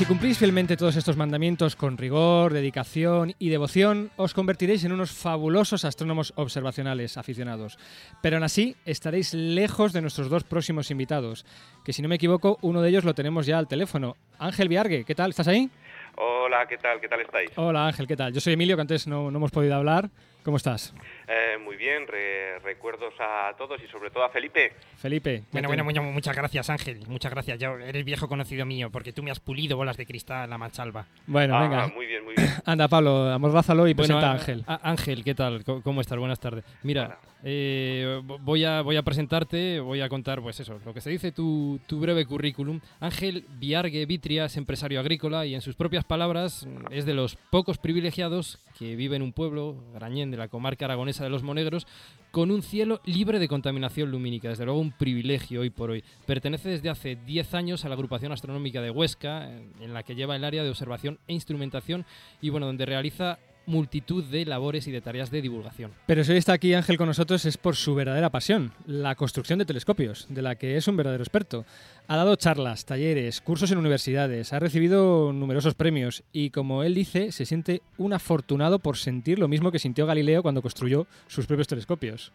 Si cumplís fielmente todos estos mandamientos con rigor, dedicación y devoción, os convertiréis en unos fabulosos astrónomos observacionales aficionados. Pero aún así, estaréis lejos de nuestros dos próximos invitados, que si no me equivoco, uno de ellos lo tenemos ya al teléfono. Ángel Viargue, ¿qué tal? ¿Estás ahí? Hola, ¿qué tal? ¿Qué tal estáis? Hola Ángel, ¿qué tal? Yo soy Emilio, que antes no, no hemos podido hablar. ¿Cómo estás? Eh, muy bien, re- recuerdos a todos y sobre todo a Felipe. Felipe. Bueno, bueno, bueno, muchas gracias, Ángel. Muchas gracias. Ya eres viejo conocido mío, porque tú me has pulido bolas de cristal a machalba. Bueno, Ah, venga. muy bien, muy bien. Anda, Pablo, amordázalo y Bueno, presenta a a- Ángel. a- Ángel, ¿qué tal? ¿Cómo estás? Buenas tardes. Mira, eh, vo- voy, a, voy a presentarte, voy a contar, pues eso, lo que se dice tu, tu breve currículum. Ángel Viargue Vitria es empresario agrícola y en sus propias palabras es de los pocos privilegiados que vive en un pueblo, Grañén, de la comarca aragonesa de los Monegros, con un cielo libre de contaminación lumínica. Desde luego un privilegio hoy por hoy. Pertenece desde hace 10 años a la agrupación astronómica de Huesca, en en la que lleva el área de observación e instrumentación y bueno, donde realiza multitud de labores y de tareas de divulgación. Pero si hoy está aquí Ángel con nosotros es por su verdadera pasión, la construcción de telescopios, de la que es un verdadero experto. Ha dado charlas, talleres, cursos en universidades, ha recibido numerosos premios y, como él dice, se siente un afortunado por sentir lo mismo que sintió Galileo cuando construyó sus propios telescopios.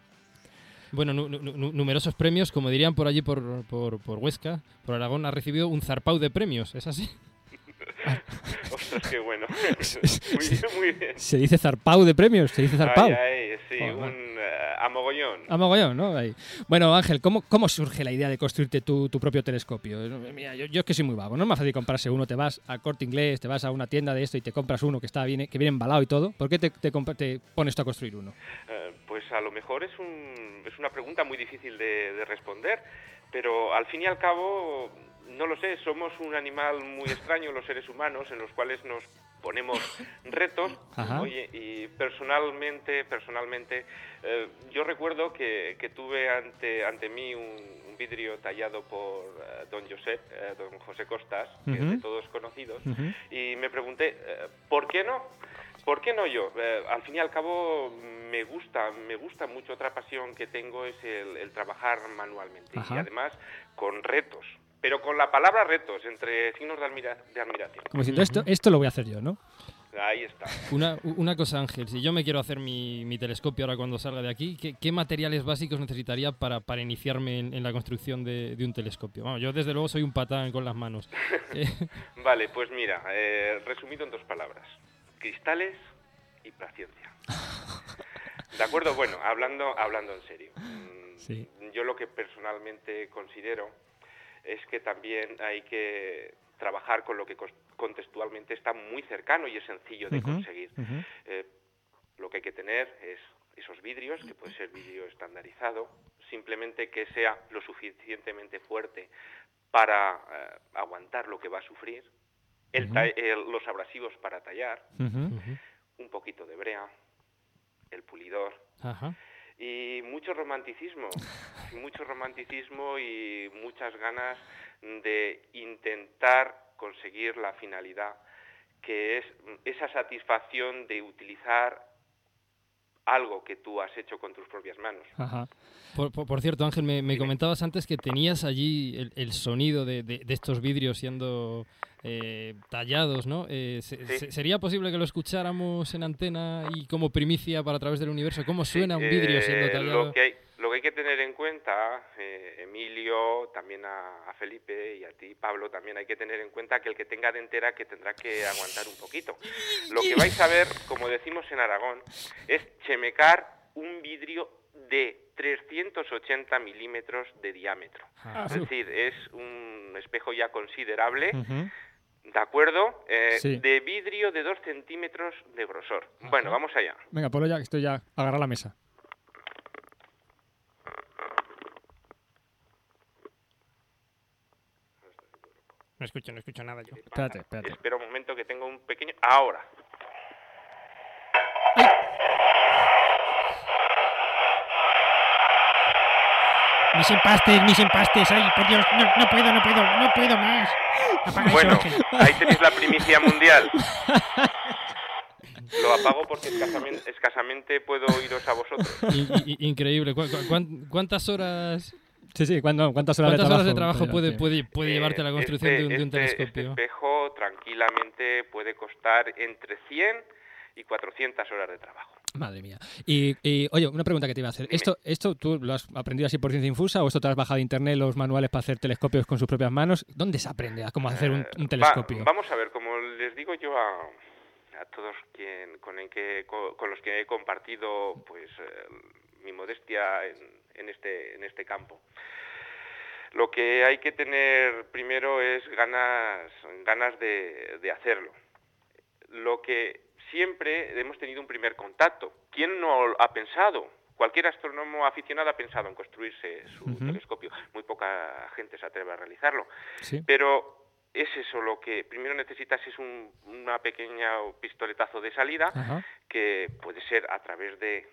Bueno, nu- nu- nu- numerosos premios, como dirían por allí por, por, por Huesca, por Aragón, ha recibido un zarpau de premios, ¿es así? Ostras, qué bueno. muy bien, muy bien. Se dice zarpau de premios, se dice zarpau. Ay, ay, sí, un eh, a mogollón. A mogollón, ¿no? Ahí. Bueno, Ángel, ¿cómo, ¿cómo surge la idea de construirte tu, tu propio telescopio? Mira, yo, yo es que soy muy vago, no es más fácil comprarse uno, te vas al corte inglés, te vas a una tienda de esto y te compras uno que está bien, que viene embalado y todo. ¿Por qué te, te, pones tú a construir uno? Eh, pues a lo mejor es, un, es una pregunta muy difícil de, de responder, pero al fin y al cabo, no lo sé, somos un animal muy extraño los seres humanos en los cuales nos ponemos retos. Oye, y personalmente, personalmente, eh, yo recuerdo que, que tuve ante, ante mí un, un vidrio tallado por eh, don Josep, eh, don José Costas, que es de todos conocidos, y me pregunté, ¿por qué no? ¿Por qué no yo? Eh, al fin y al cabo me gusta, me gusta mucho. Otra pasión que tengo es el, el trabajar manualmente Ajá. y además con retos, pero con la palabra retos entre signos de, admira- de admiración. Como diciendo, esto, esto lo voy a hacer yo, ¿no? Ahí está. Una, una cosa, Ángel, si yo me quiero hacer mi, mi telescopio ahora cuando salga de aquí, ¿qué, qué materiales básicos necesitaría para, para iniciarme en, en la construcción de, de un telescopio? Vamos, yo desde luego soy un patán con las manos. Eh, Vale, pues mira, eh, resumido en dos palabras, cristales y paciencia. De acuerdo, bueno, hablando, hablando en serio. mm, Sí. Yo lo que personalmente considero es que también hay que trabajar con lo que contextualmente está muy cercano y es sencillo de conseguir. Eh, lo que hay que tener es esos vidrios, que puede ser vidrio estandarizado, simplemente que sea lo suficientemente fuerte para eh, aguantar lo que va a sufrir, el el- los abrasivos para tallar, un poquito de brea, el pulidor, Ajá. Y mucho romanticismo, mucho romanticismo y muchas ganas de intentar conseguir la finalidad, que es esa satisfacción de utilizar algo que tú has hecho con tus propias manos. Ajá. Por, por- por cierto, Ángel, me, me comentabas antes que tenías allí el, el sonido de, de- de estos vidrios siendo eh, tallados, ¿no? Eh, se- Sí. se- ¿Sería posible que lo escucháramos en antena y como primicia para a través del universo? ¿Cómo suena un Eh, vidrio siendo tallado? Lo que hay, lo que hay que tener en cuenta, eh, Emilio, también a, a Felipe y a ti, Pablo, también hay que tener en cuenta que el que tenga dentera que tendrá que aguantar un poquito. Lo que vais a ver, como decimos en Aragón, es chemecar un vidrio de 380 milímetros de diámetro. Ah, es decir, es un espejo ya considerable. ¿De acuerdo? Eh, Sí. De vidrio de 2 centímetros de grosor. Bueno, vamos allá. Venga, ponlo ya, que estoy ya agarra la mesa. No escucho, no escucho nada yo. Espérate, espérate. Espera un momento que tengo un pequeño... Ahora. Mis empastes, mis empastes. Ay, por Dios, no, no puedo, no puedo, no puedo más. Apaga Bueno, ahí tenéis la primicia mundial. Lo apago porque escasamente, escasamente puedo oíros a vosotros. Increíble. ¿Cu- cu- cuán- ¿Cuántas horas, Sí, sí, ¿cuándo- ¿cuántas horas cuántas de horas de trabajo? puede, llevarte? puede, puede Eh, llevarte la construcción este- de, un, de un este- este telescopio? espejo tranquilamente puede costar entre 100 y 400 horas de trabajo. Madre mía. Y, y, oye, una pregunta que te iba a hacer. ¿Esto, ¿Esto tú lo has aprendido así por ciencia infusa o esto te has bajado de internet los manuales para hacer telescopios con sus propias manos? ¿Dónde se aprende a cómo hacer un, un Va- telescopio? vamos a ver, como les digo yo a, a todos quien, con, el que, con, con los que he compartido pues eh, mi modestia en, en este, en este campo. Lo que hay que tener primero es ganas, ganas de, de hacerlo. Lo que siempre hemos tenido un primer contacto. ¿Quién no ha pensado? Cualquier astrónomo aficionado ha pensado en construirse su telescopio. Muy poca gente se atreve a realizarlo. Sí. Pero es eso lo que primero necesitas es un una pequeña pistoletazo de salida que puede ser a través de,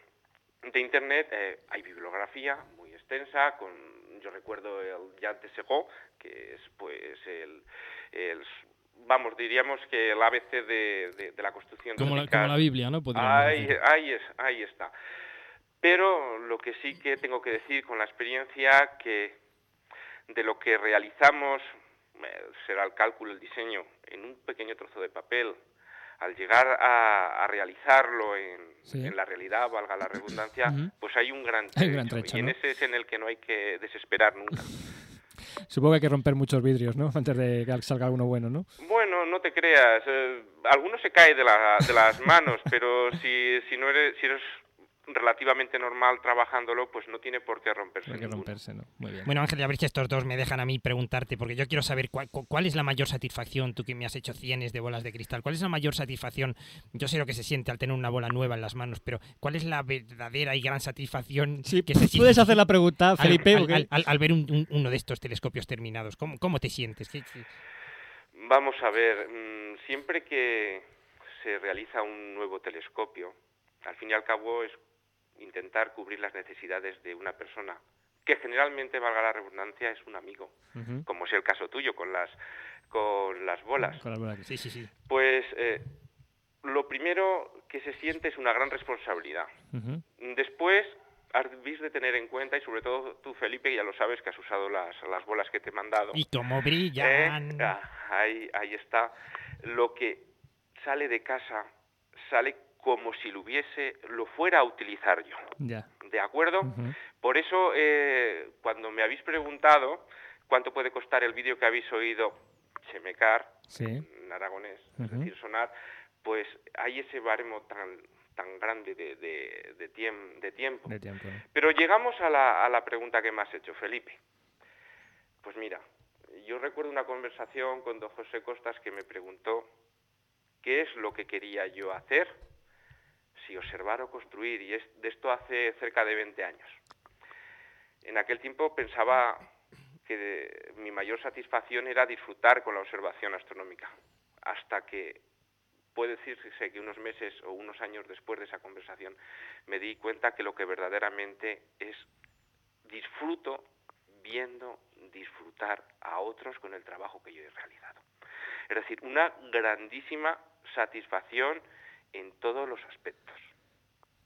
de internet. eh, hay bibliografía muy extensa con yo recuerdo el Jan Segó, que es pues el, el vamos, diríamos que el ABC de, de- de la construcción Como la, tropical. como la Biblia, ¿no? Ahí, ahí, es, ahí está. Pero lo que sí que tengo que decir con la experiencia que de lo que realizamos eh, será el cálculo, el diseño en un pequeño trozo de papel, al llegar a, a realizarlo en, Sí. en la realidad, valga la redundancia, pues hay un gran Hay trecho. un gran trecho, y en ese es en el que no hay que desesperar nunca. Supongo que hay que romper muchos vidrios, ¿no? Antes de que salga uno bueno, ¿no? Bueno, no te creas. eh, alguno se cae de, la- de las manos, pero si, si no eres, si eres relativamente normal trabajándolo, pues no tiene por qué romperse. Hay que ninguno. romperse, ¿no? Muy bien. Bueno, Ángel, ya ver si estos dos me dejan a mí preguntarte, porque yo quiero saber cuál, cu- cuál es la mayor satisfacción, tú que me has hecho cienes de bolas de cristal, cuál es la mayor satisfacción, yo sé lo que se siente al tener una bola nueva en las manos, pero ¿cuál es la verdadera y gran satisfacción que se Puedes siente hacer la pregunta, al- Felipe. al, ¿o qué? al- al- al ver un- un- uno de estos telescopios terminados? ¿Cómo, cómo te sientes? ¿Qué- qué- Vamos a ver, mm, siempre que se realiza un nuevo telescopio, al fin y al cabo es intentar cubrir las necesidades de una persona, que generalmente, valga la redundancia, es un amigo, como es el caso tuyo con las, con las bolas. Con las bolas. Sí, sí, sí. Pues eh, lo primero que se siente es una gran responsabilidad. Después, habéis de tener en cuenta, y sobre todo tú, Felipe, que ya lo sabes, que has usado las, las bolas que te he mandado. Y cómo brillan. Eh, ah, ahí, ahí está. Lo que sale de casa sale como si lo hubiese, lo fuera a utilizar yo. Ya. ¿De acuerdo? Por eso, eh, cuando me habéis preguntado cuánto puede costar el vídeo que habéis oído, Chemecar, Sí. en aragonés, es decir, sonar, pues hay ese baremo tan tan grande de, de, de, de tiempo. De tiempo. ¿no? Pero llegamos a la, a la pregunta que me has hecho, Felipe. Pues mira, yo recuerdo una conversación con don José Costas que me preguntó qué es lo que quería yo hacer, si observar o construir, y es, de esto hace cerca de 20 años. En aquel tiempo pensaba que mi mayor satisfacción era disfrutar con la observación astronómica, hasta que puede decirse que unos meses o unos años después de esa conversación me di cuenta que lo que verdaderamente es disfruto viendo disfrutar a otros con el trabajo que yo he realizado. Es decir, una grandísima satisfacción en todos los aspectos.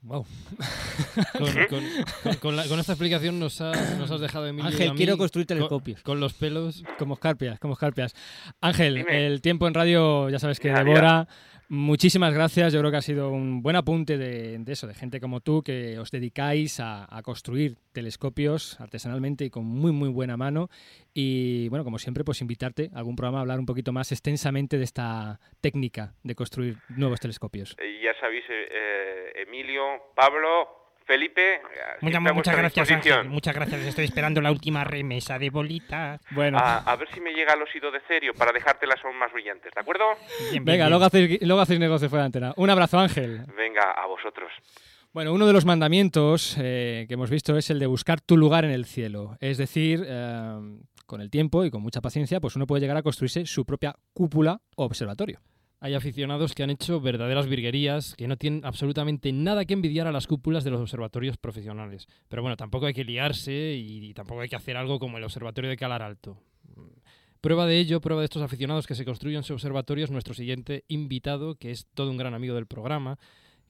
Wow. Con, con- con- con la- con esta explicación nos has, nos has dejado, Emilio. y Ángel, a mí quiero construir con- telescopios. Con, los pelos. Como escarpias, como escarpias. Ángel, Dime. el tiempo en radio ya sabes que devora. Muchísimas gracias. Yo creo que ha sido un buen apunte de, de eso, de gente como tú que os dedicáis a, a construir telescopios artesanalmente y con muy, muy buena mano. Y bueno, como siempre, pues invitarte a algún programa a hablar un poquito más extensamente de esta técnica de construir nuevos telescopios. Y ya sabéis, eh, eh, Emilio, Pablo, Felipe, eh, Muchas, gracias. Ángel. Muchas gracias. Estoy esperando la última remesa de bolitas. Bueno, A, a ver si me llega el óxido de cerio para dejártelas aún más brillantes, ¿de acuerdo? Bien, bien, venga, bien. luego hacéis, luego hacéis negocio fuera de antena. Un abrazo, Ángel. Venga, a vosotros. Bueno, uno de los mandamientos eh, que hemos visto es el de buscar tu lugar en el cielo. Es decir, eh, con el tiempo y con mucha paciencia, pues uno puede llegar a construirse su propia cúpula o observatorio. Hay aficionados que han hecho verdaderas virguerías que no tienen absolutamente nada que envidiar a las cúpulas de los observatorios profesionales. Pero bueno, tampoco hay que liarse y, tampoco hay que hacer algo como el observatorio de Calar Alto. Prueba de ello, prueba de estos aficionados que se construyen su observatorio es nuestro siguiente invitado, que es todo un gran amigo del programa,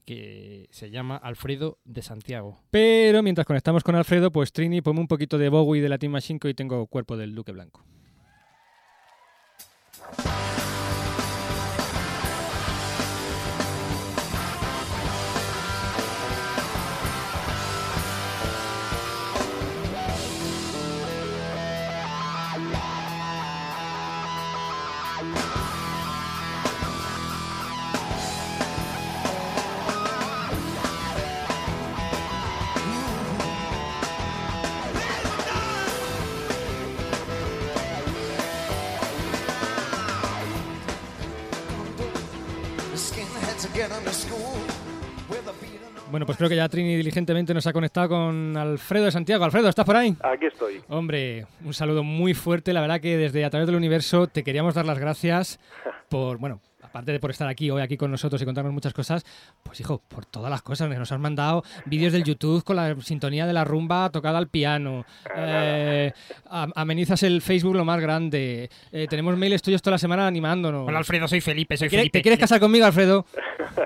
que se llama Alfredo de Santiago. Pero mientras conectamos con Alfredo, pues Trini, ponme un poquito de Bowie de Latin Machine y tengo cuerpo del Duque Blanco. Bueno, pues creo que ya Trini diligentemente nos ha conectado con Alfredo de Santiago. Alfredo, ¿estás por ahí? Aquí estoy. Hombre, un saludo muy fuerte. La verdad que desde A través del universo te queríamos dar las gracias por, bueno, aparte de por estar aquí hoy aquí con nosotros y contarnos muchas cosas, pues hijo, por todas las cosas que nos has mandado, vídeos del YouTube con la sintonía de la rumba tocada al piano, eh, am- amenizas el Facebook lo más grande, eh, tenemos mails tuyos toda la semana animándonos. Hola Alfredo, soy Felipe, soy ¿Te quieres- Felipe. ¿Te quieres casar conmigo, Alfredo?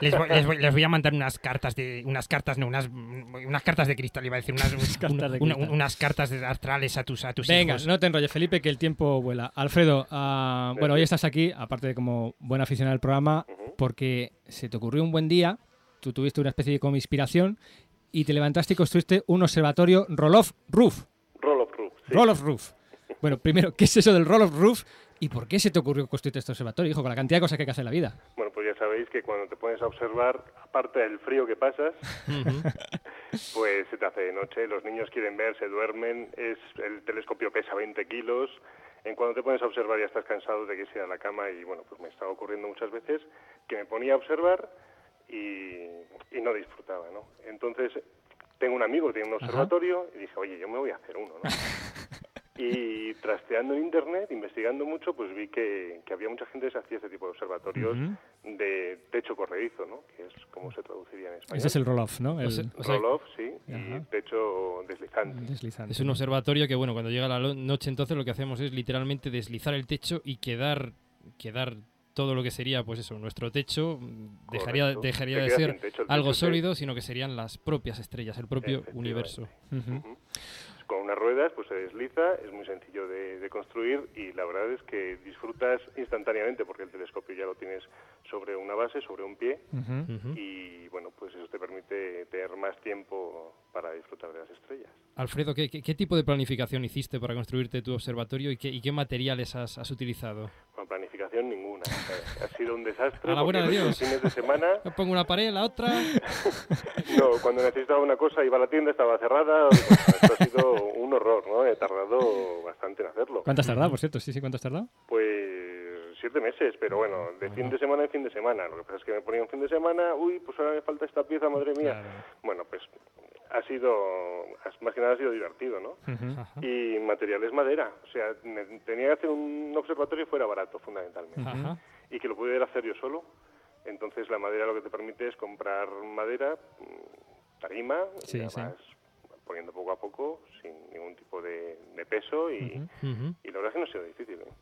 Les voy, les voy- les voy a mandar unas cartas de unas cartas no unas unas cartas de cristal iba a decir unas cartas de una- cristal. unas cartas de astrales a tus a tus Venga, hijos. no te enrolles, Felipe, que el tiempo vuela. Alfredo, ah, bueno, hoy estás aquí, aparte de como buen aficionado al programa, porque se te ocurrió un buen día, tú tuviste una especie de como inspiración y te levantaste y construiste un observatorio Roll of Roof. Roll of Roof. sí. Roll of Roof. Bueno, primero, ¿qué es eso del Roll of Roof y por qué se te ocurrió construir este observatorio, hijo, con la cantidad de cosas que hay que hacer en la vida? Bueno, pues ya sabéis que cuando te pones a observar, aparte del frío que pasas, pues se te hace de noche, los niños quieren ver, se duermen, es el telescopio pesa 20 kilos, en cuando te pones a observar ya estás cansado de que ir a la cama y bueno, pues me estaba ocurriendo muchas veces que me ponía a observar y, y no disfrutaba, ¿no? Entonces tengo un amigo que tiene un Ajá. observatorio y dije, oye, yo me voy a hacer uno, ¿no? Y trasteando en internet, investigando mucho, pues vi que, que había mucha gente que se hacía este tipo de observatorios de techo corredizo, ¿no? Que es como se traduciría en español. Ese es el roll off, ¿no? El- O sea- o sea- Roll-off, sí, y techo deslizante. Deslizante. Es un observatorio que, bueno, cuando llega la noche entonces lo que hacemos es literalmente deslizar el techo y quedar, quedar todo lo que sería, pues eso, nuestro techo mm, dejaría, Correcto. dejaría de ser techo, algo sólido, sino que serían las propias estrellas, el propio universo. Ujú. Con unas ruedas, pues se desliza, es muy sencillo de, de construir y la verdad es que disfrutas instantáneamente porque el telescopio ya lo tienes sobre una base, sobre un pie y bueno, pues eso te permite tener más tiempo para disfrutar de las estrellas. Alfredo, ¿qué, qué, qué tipo de planificación hiciste para construirte tu observatorio y qué, y qué materiales has, has utilizado? Con planificación ninguna. ha sido un desastre. A la buena de Dios. fines de semana Yo pongo una pared, la otra. No, cuando necesitaba una cosa iba a la tienda, estaba cerrada. Esto ha sido un horror, ¿no? He tardado bastante en hacerlo. ¿Cuánto has tardado, por cierto? Sí, sí, ¿cuánto has tardado? Pues siete meses, pero bueno, de fin de semana en fin de semana. Lo que pasa es que me ponía un fin de semana, uy, pues ahora me falta esta pieza, madre mía. Bueno, pues ha sido, más que nada ha sido divertido, ¿no? Y material es madera. O sea, tenía que hacer un observatorio fuera barato, fundamentalmente. Ajá. Y que lo pudiera hacer yo solo. Entonces la madera lo que te permite es comprar madera, mm, tarima, Sí, y sí. Poniendo poco a poco, sin ningún tipo de, de peso. Y, y la verdad es que no ha sido difícil. ¿eh?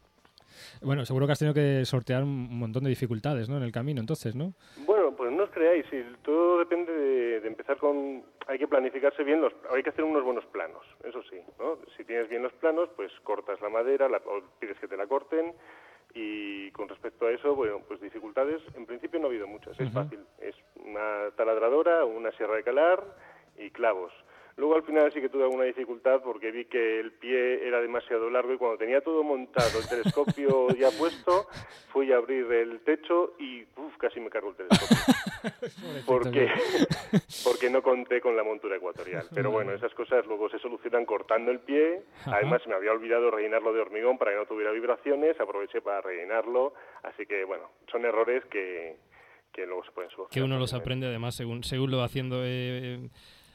Bueno, seguro que has tenido que sortear un montón de dificultades, ¿no? En el camino, entonces, ¿no? Bueno, pues no os creáis, todo depende de, de empezar con... Hay que planificarse bien, los, hay que hacer unos buenos planos, eso sí, ¿no? Si tienes bien los planos, pues cortas la madera, la, o pides que te la corten, y con respecto a eso, bueno, pues dificultades, en principio no ha habido muchas, es fácil, es una taladradora, una sierra de calar y clavos. Luego al final sí que tuve alguna dificultad porque vi que el pie era demasiado largo y cuando tenía todo montado, el telescopio ya puesto, fui a abrir el techo y uf, casi me cargo el telescopio. porque, porque no conté con la montura ecuatorial. Pero bueno, esas cosas luego se solucionan cortando el pie. Además, me había olvidado rellenarlo de hormigón para que no tuviera vibraciones. Aproveché para rellenarlo. Así que bueno, son errores que, que luego se pueden solucionar. que uno los aprende además según, según lo va haciendo. eh, eh,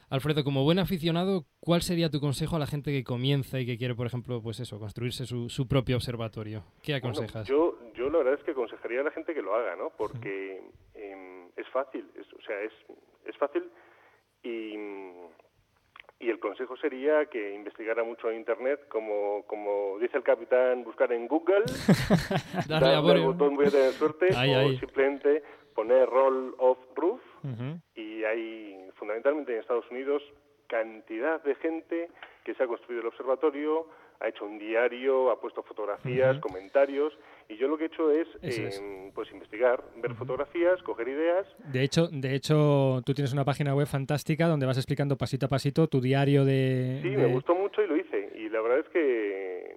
Alfredo, como buen aficionado, ¿cuál sería tu consejo a la gente que comienza y que quiere, por ejemplo, pues eso, construirse su, su propio observatorio? ¿Qué Bueno, aconsejas? yo, yo la verdad es que aconsejaría a la gente que lo haga, ¿no? Porque em, es fácil, es, o sea, es, es fácil y, y el consejo sería que investigara mucho en Internet, como, como dice el capitán, buscar en Google, Darle a al botón voy a tener suerte, Ahí, o ahí. simplemente poner roll of roof y hay fundamentalmente en Estados Unidos cantidad de gente que se ha construido el observatorio, ha hecho un diario, ha puesto fotografías, comentarios y yo lo que he hecho es, em, pues investigar, ver fotografías, coger ideas. De hecho, de hecho, tú tienes una página web fantástica donde vas explicando pasito a pasito tu diario de... Sí, de- me gustó mucho y lo hice. Y la verdad es que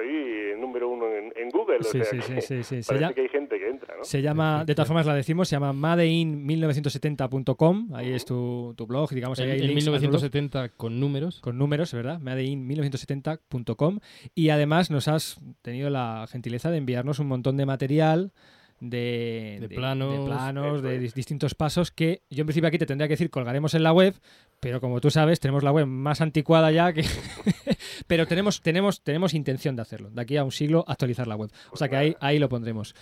estoy número uno en, en Google. Sí, o sí, sea sí, sí, sí. Se Parece llama- que hay gente que entra, ¿no? Se llama, de todas formas la decimos, se llama madein1970.com, ahí es tu, tu blog, digamos, ahí En- hay en links al blog. 1970 con números. Con números, ¿verdad? madein1970.com y además nos has tenido la gentileza de enviarnos un montón de material de, De planos. de, planos, Eso de es. dis- distintos pasos que yo en principio aquí te tendría que decir colgaremos en la web, pero como tú sabes tenemos la web más anticuada ya que pero tenemos tenemos tenemos intención de hacerlo, de aquí a un siglo actualizar la web. O sea que ahí ahí lo pondremos.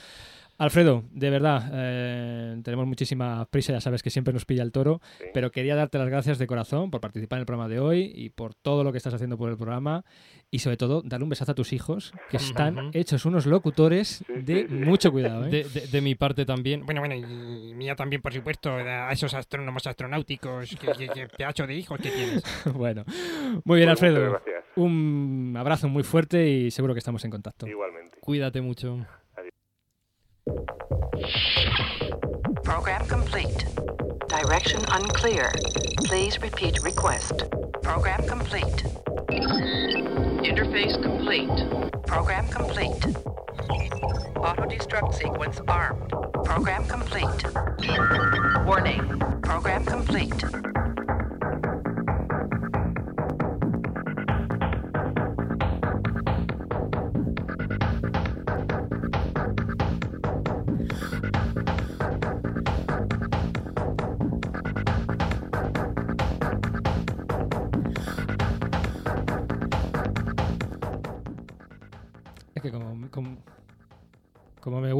Alfredo, de verdad, eh, tenemos muchísima prisa, ya sabes que siempre nos pilla el toro, pero quería darte las gracias de corazón por participar en el programa de hoy y por todo lo que estás haciendo por el programa y sobre todo darle un besazo a tus hijos, que están hechos unos locutores de mucho cuidado. ¿eh? De, de- de mi parte también. Bueno, bueno, y mía también, por supuesto, a esos astrónomos astronáuticos, que, que- que pedazo de hijos que tienes. bueno, muy bien, muchas Alfredo. Un abrazo muy fuerte y seguro que estamos en contacto. Igualmente. Cuídate mucho. Program complete. Direction unclear. Please repeat request. Program complete. Interface complete. Program complete. Auto destruct sequence armed. Program complete. Warning. Program complete.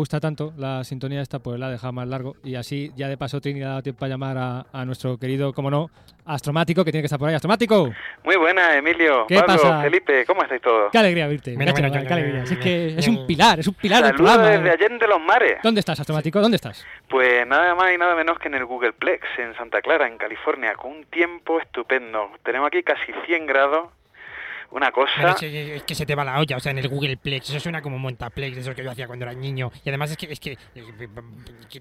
Gusta tanto la sintonía esta, pues la he dejado más largo. Y así ya de paso Trini ha dado tiempo a llamar a, a nuestro querido, como no, Astromático, que tiene que estar por ahí. ¡Astromático! Muy buena, Emilio. ¿Qué Pablo, pasa? Felipe, ¿cómo estáis todos? ¡Qué alegría verte! Bueno, Nacho, bueno, qué alegría. Es que es un pilar, es un pilar del Saludos programa. desde Allende los Mares. ¿Dónde estás, Astromático? ¿Dónde estás? Pues nada más y nada menos que en el Googleplex, en Santa Clara, en California, con un tiempo estupendo. Tenemos aquí casi 100 grados, una cosa... es, que, es que se te va la olla, o sea, en el Google Plex, eso suena como Montaplex, eso que yo hacía cuando era niño. Y además es que, es que, eh,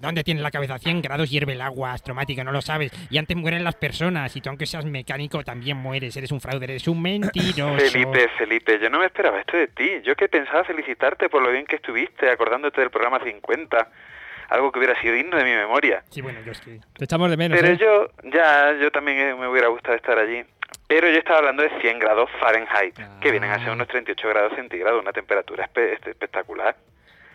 ¿dónde tienes la cabeza? 100 grados hierve el agua astromática, no lo sabes. Y antes mueren las personas, y tú aunque seas mecánico también mueres, eres un fraude, eres un mentiroso. Felipe, Felipe, yo no me esperaba esto de ti. Yo que pensaba felicitarte por lo bien que estuviste, acordándote del programa 50. Algo que hubiera sido digno de mi memoria. Sí, bueno, yo es que... Te echamos de menos, Pero ¿eh? yo, ya, yo también me hubiera gustado estar allí. Pero yo estaba hablando de 100 grados Fahrenheit, que vienen a ser unos 38 grados centígrados, una temperatura espe- este- espectacular.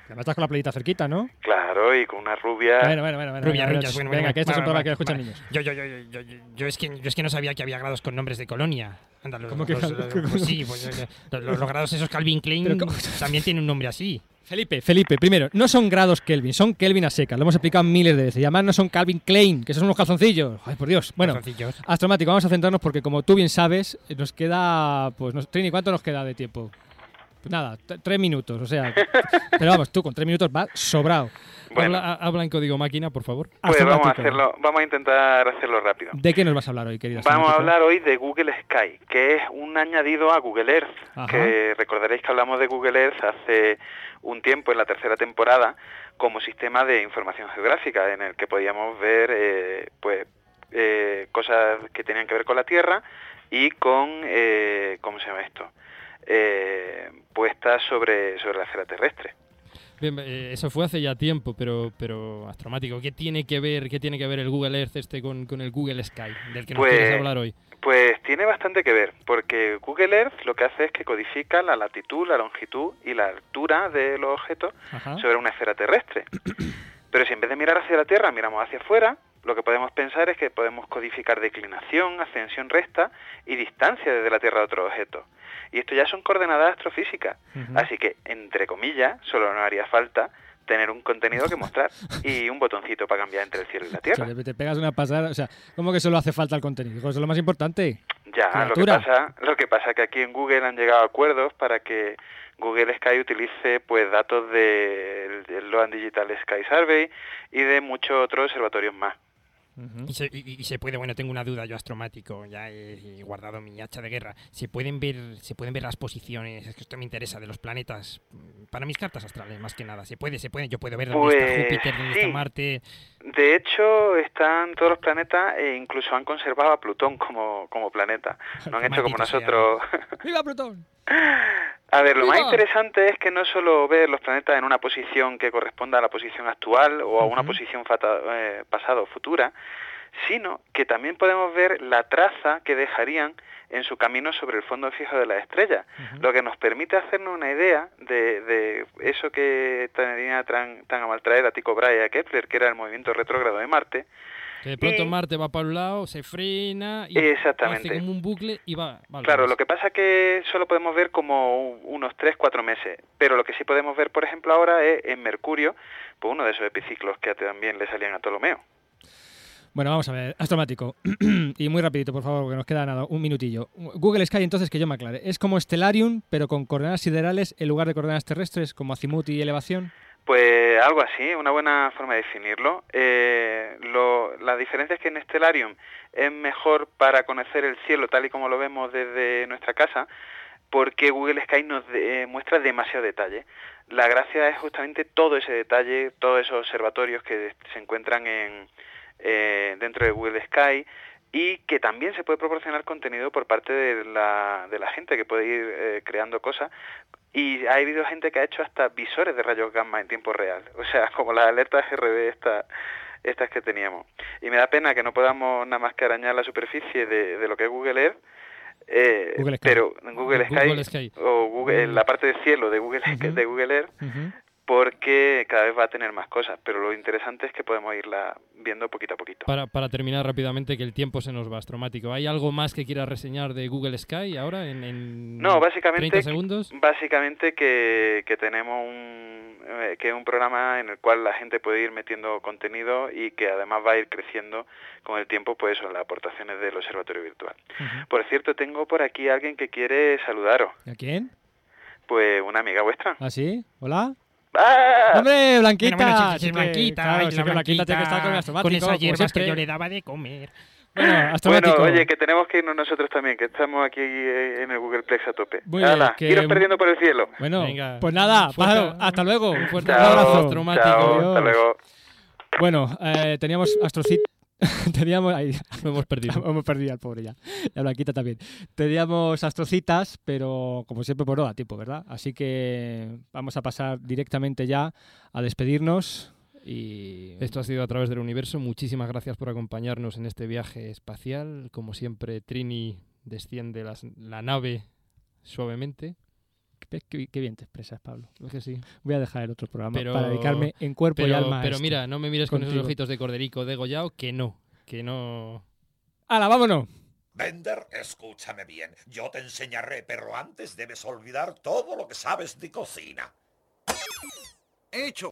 Además estás con la playita cerquita, ¿no? Claro, y con una rubia... Bueno, bueno, bueno. bueno, Rubia, bueno, rubia, bueno, venga, bueno, que esto es un vale, programa vale, que lo escuchan niños. Yo, yo, yo, yo, yo, yo es que, yo es que no sabía que había grados con nombres de colonia. Anda, los, ¿Cómo que los- gra- los- pues sí, pues, eh, los, los grados esos Calvin Klein también tienen un nombre así. Felipe, Felipe, primero, no son grados Kelvin, son Kelvin a secas. Lo hemos explicado miles de veces. Y además no son Calvin Klein, que esos son unos calzoncillos. Ay, por Dios. Bueno. Astromático, vamos a centrarnos porque como tú bien sabes, nos queda, pues, nos- Trini, ¿cuánto nos queda de tiempo? Pues nada, tres minutos, o sea. pero vamos, tú con tres minutos vas sobrado. Bueno. Habla, habla en código máquina, por favor. Pues vamos a hacerlo, vamos a intentar hacerlo rápido. ¿De qué nos vas a hablar hoy, querido Vamos a hablar hoy de Google Sky, que es un añadido a Google Earth, Ajá. que recordaréis que hablamos de Google Earth hace un tiempo, en la tercera temporada, como sistema de información geográfica, en el que podíamos ver eh, pues eh, cosas que tenían que ver con la Tierra y con, eh, ¿cómo se llama esto? Eh, puestas sobre, sobre la esfera terrestre. Bien, eh, eso fue hace ya tiempo, pero, pero astromático, ¿qué tiene que ver, qué tiene que ver el Google Earth este con, con el Google Sky, del que nos Pues- quieres hablar hoy? Pues tiene bastante que ver, porque Google Earth lo que hace es que codifica la latitud, la longitud y la altura de los objetos Ajá. sobre una esfera terrestre. Pero si en vez de mirar hacia la Tierra miramos hacia afuera, lo que podemos pensar es que podemos codificar declinación, ascensión recta y distancia desde la Tierra a otro objeto. Y esto ya son coordenadas astrofísicas. Así que, entre comillas, solo nos haría falta tener un contenido que mostrar y un botoncito para cambiar entre el cielo y la Tierra. Te, te pegas una pasada, o sea, ¿cómo que solo hace falta el contenido? Eso es lo más importante. Ya, lo que pasa, lo que pasa es que aquí en Google han llegado a acuerdos para que Google Sky utilice pues datos del del Loan Digital Sky Survey y de muchos otros observatorios más. Y se, y- y se puede, bueno, tengo una duda yo astromático, ya he, he guardado mi hacha de guerra. ¿Se pueden ver se pueden ver las posiciones, es que esto me interesa, de los planetas para mis cartas astrales, más que nada? ¿Se puede, se puede? Yo puedo ver dónde está Pues, Júpiter, dónde está sí. Marte. De hecho, están todos los planetas e incluso han conservado a Plutón como, como planeta. No han hecho como sea. nosotros. ¡Viva Plutón! A ver, lo más interesante es que no solo ver los planetas en una posición que corresponda a la posición actual o a una posición eh, pasada o futura, sino que también podemos ver la traza que dejarían en su camino sobre el fondo fijo de las estrellas, lo que nos permite hacernos una idea de, de eso que tenía tan, tan a maltraer a Tycho Brahe y a Kepler, que era el movimiento retrógrado de Marte, Que de pronto Y- Marte va para un lado, se frena y Exactamente. hace como un bucle y va, Claro, lo que pasa es que solo podemos ver como unos 3, 4 meses, pero lo que sí podemos ver, por ejemplo, ahora es en Mercurio, pues uno de esos epiciclos que también le salían a Ptolomeo. Bueno, vamos a ver, astromático. y muy rapidito, por favor, que nos queda nada, un minutillo. Google Sky, entonces, que yo me aclare. ¿Es como Stellarium, pero con coordenadas siderales en lugar de coordenadas terrestres, como azimut y elevación? Pues algo así, una buena forma de definirlo. Eh, lo- la diferencia es que en Stellarium es mejor para conocer el cielo tal y como lo vemos desde nuestra casa, porque Google Sky nos de- eh, muestra demasiado detalle. La gracia es justamente todo ese detalle, todos esos observatorios que se encuentran en, eh, dentro de Google Sky y que también se puede proporcionar contenido por parte de la, de la gente que puede ir eh, creando cosas y ha habido gente que ha hecho hasta visores de rayos gamma en tiempo real, o sea, como las alertas RB estas estas que teníamos. Y me da pena que no podamos nada más que arañar la superficie de, de lo que es Google Earth, eh, Google pero Google Sky, Google Sky. o Google, la parte de cielo de Google, de Google Earth, porque cada vez va a tener más cosas, pero lo interesante es que podemos irla viendo poquito a poquito. Para, para terminar rápidamente, que el tiempo se nos va astromático. ¿Hay algo más que quieras reseñar de Google Sky ahora en, en No, básicamente, 30 segundos? básicamente que, que tenemos un, eh, que es un programa en el cual la gente puede ir metiendo contenido y que además va a ir creciendo con el tiempo, pues eso, las aportaciones del observatorio virtual. Por cierto, tengo por aquí a alguien que quiere saludaros. ¿A quién? Pues una amiga vuestra. ¿Ah, sí? ¿Hola? ¡Ah! ¡Hombre, Blanquita! Bueno, bueno, sí, sí, Blanquita, claro, ay, sí la que Blanquita tiene que estar con el Blanquita, astromático, Con esas hierbas que yo le daba de comer. Bueno, Bueno, oye, que tenemos que irnos nosotros también, que estamos aquí eh, en el Googleplex a tope. Muy Hala, que- iros perdiendo por el cielo. Bueno, Venga. pues nada, pájaro, hasta luego. Un fuerte Chao, abrazo. chao, hasta luego. Bueno, eh, teníamos astrocit... teníamos... Ahí, Lo hemos perdido. hemos perdido al pobre ya. Y a Blanquita también. Teníamos astrocitas, pero como siempre por no da tiempo, ¿verdad? Así que vamos a pasar directamente ya a despedirnos y... Esto ha sido a través del universo. Muchísimas gracias por acompañarnos en este viaje espacial. Como siempre, Trini desciende las- la nave suavemente. ¿Ves qué, qué bien te expresas, Pablo? Es que sí. Voy a dejar el otro programa Pero, para dedicarme en cuerpo pero, y alma Pero mira, no me mires con esos ojitos de corderico degollado, que no. Que no. ¡Hala, vámonos! Bender, escúchame bien. Yo te enseñaré, pero antes debes olvidar todo lo que sabes de cocina. Hecho.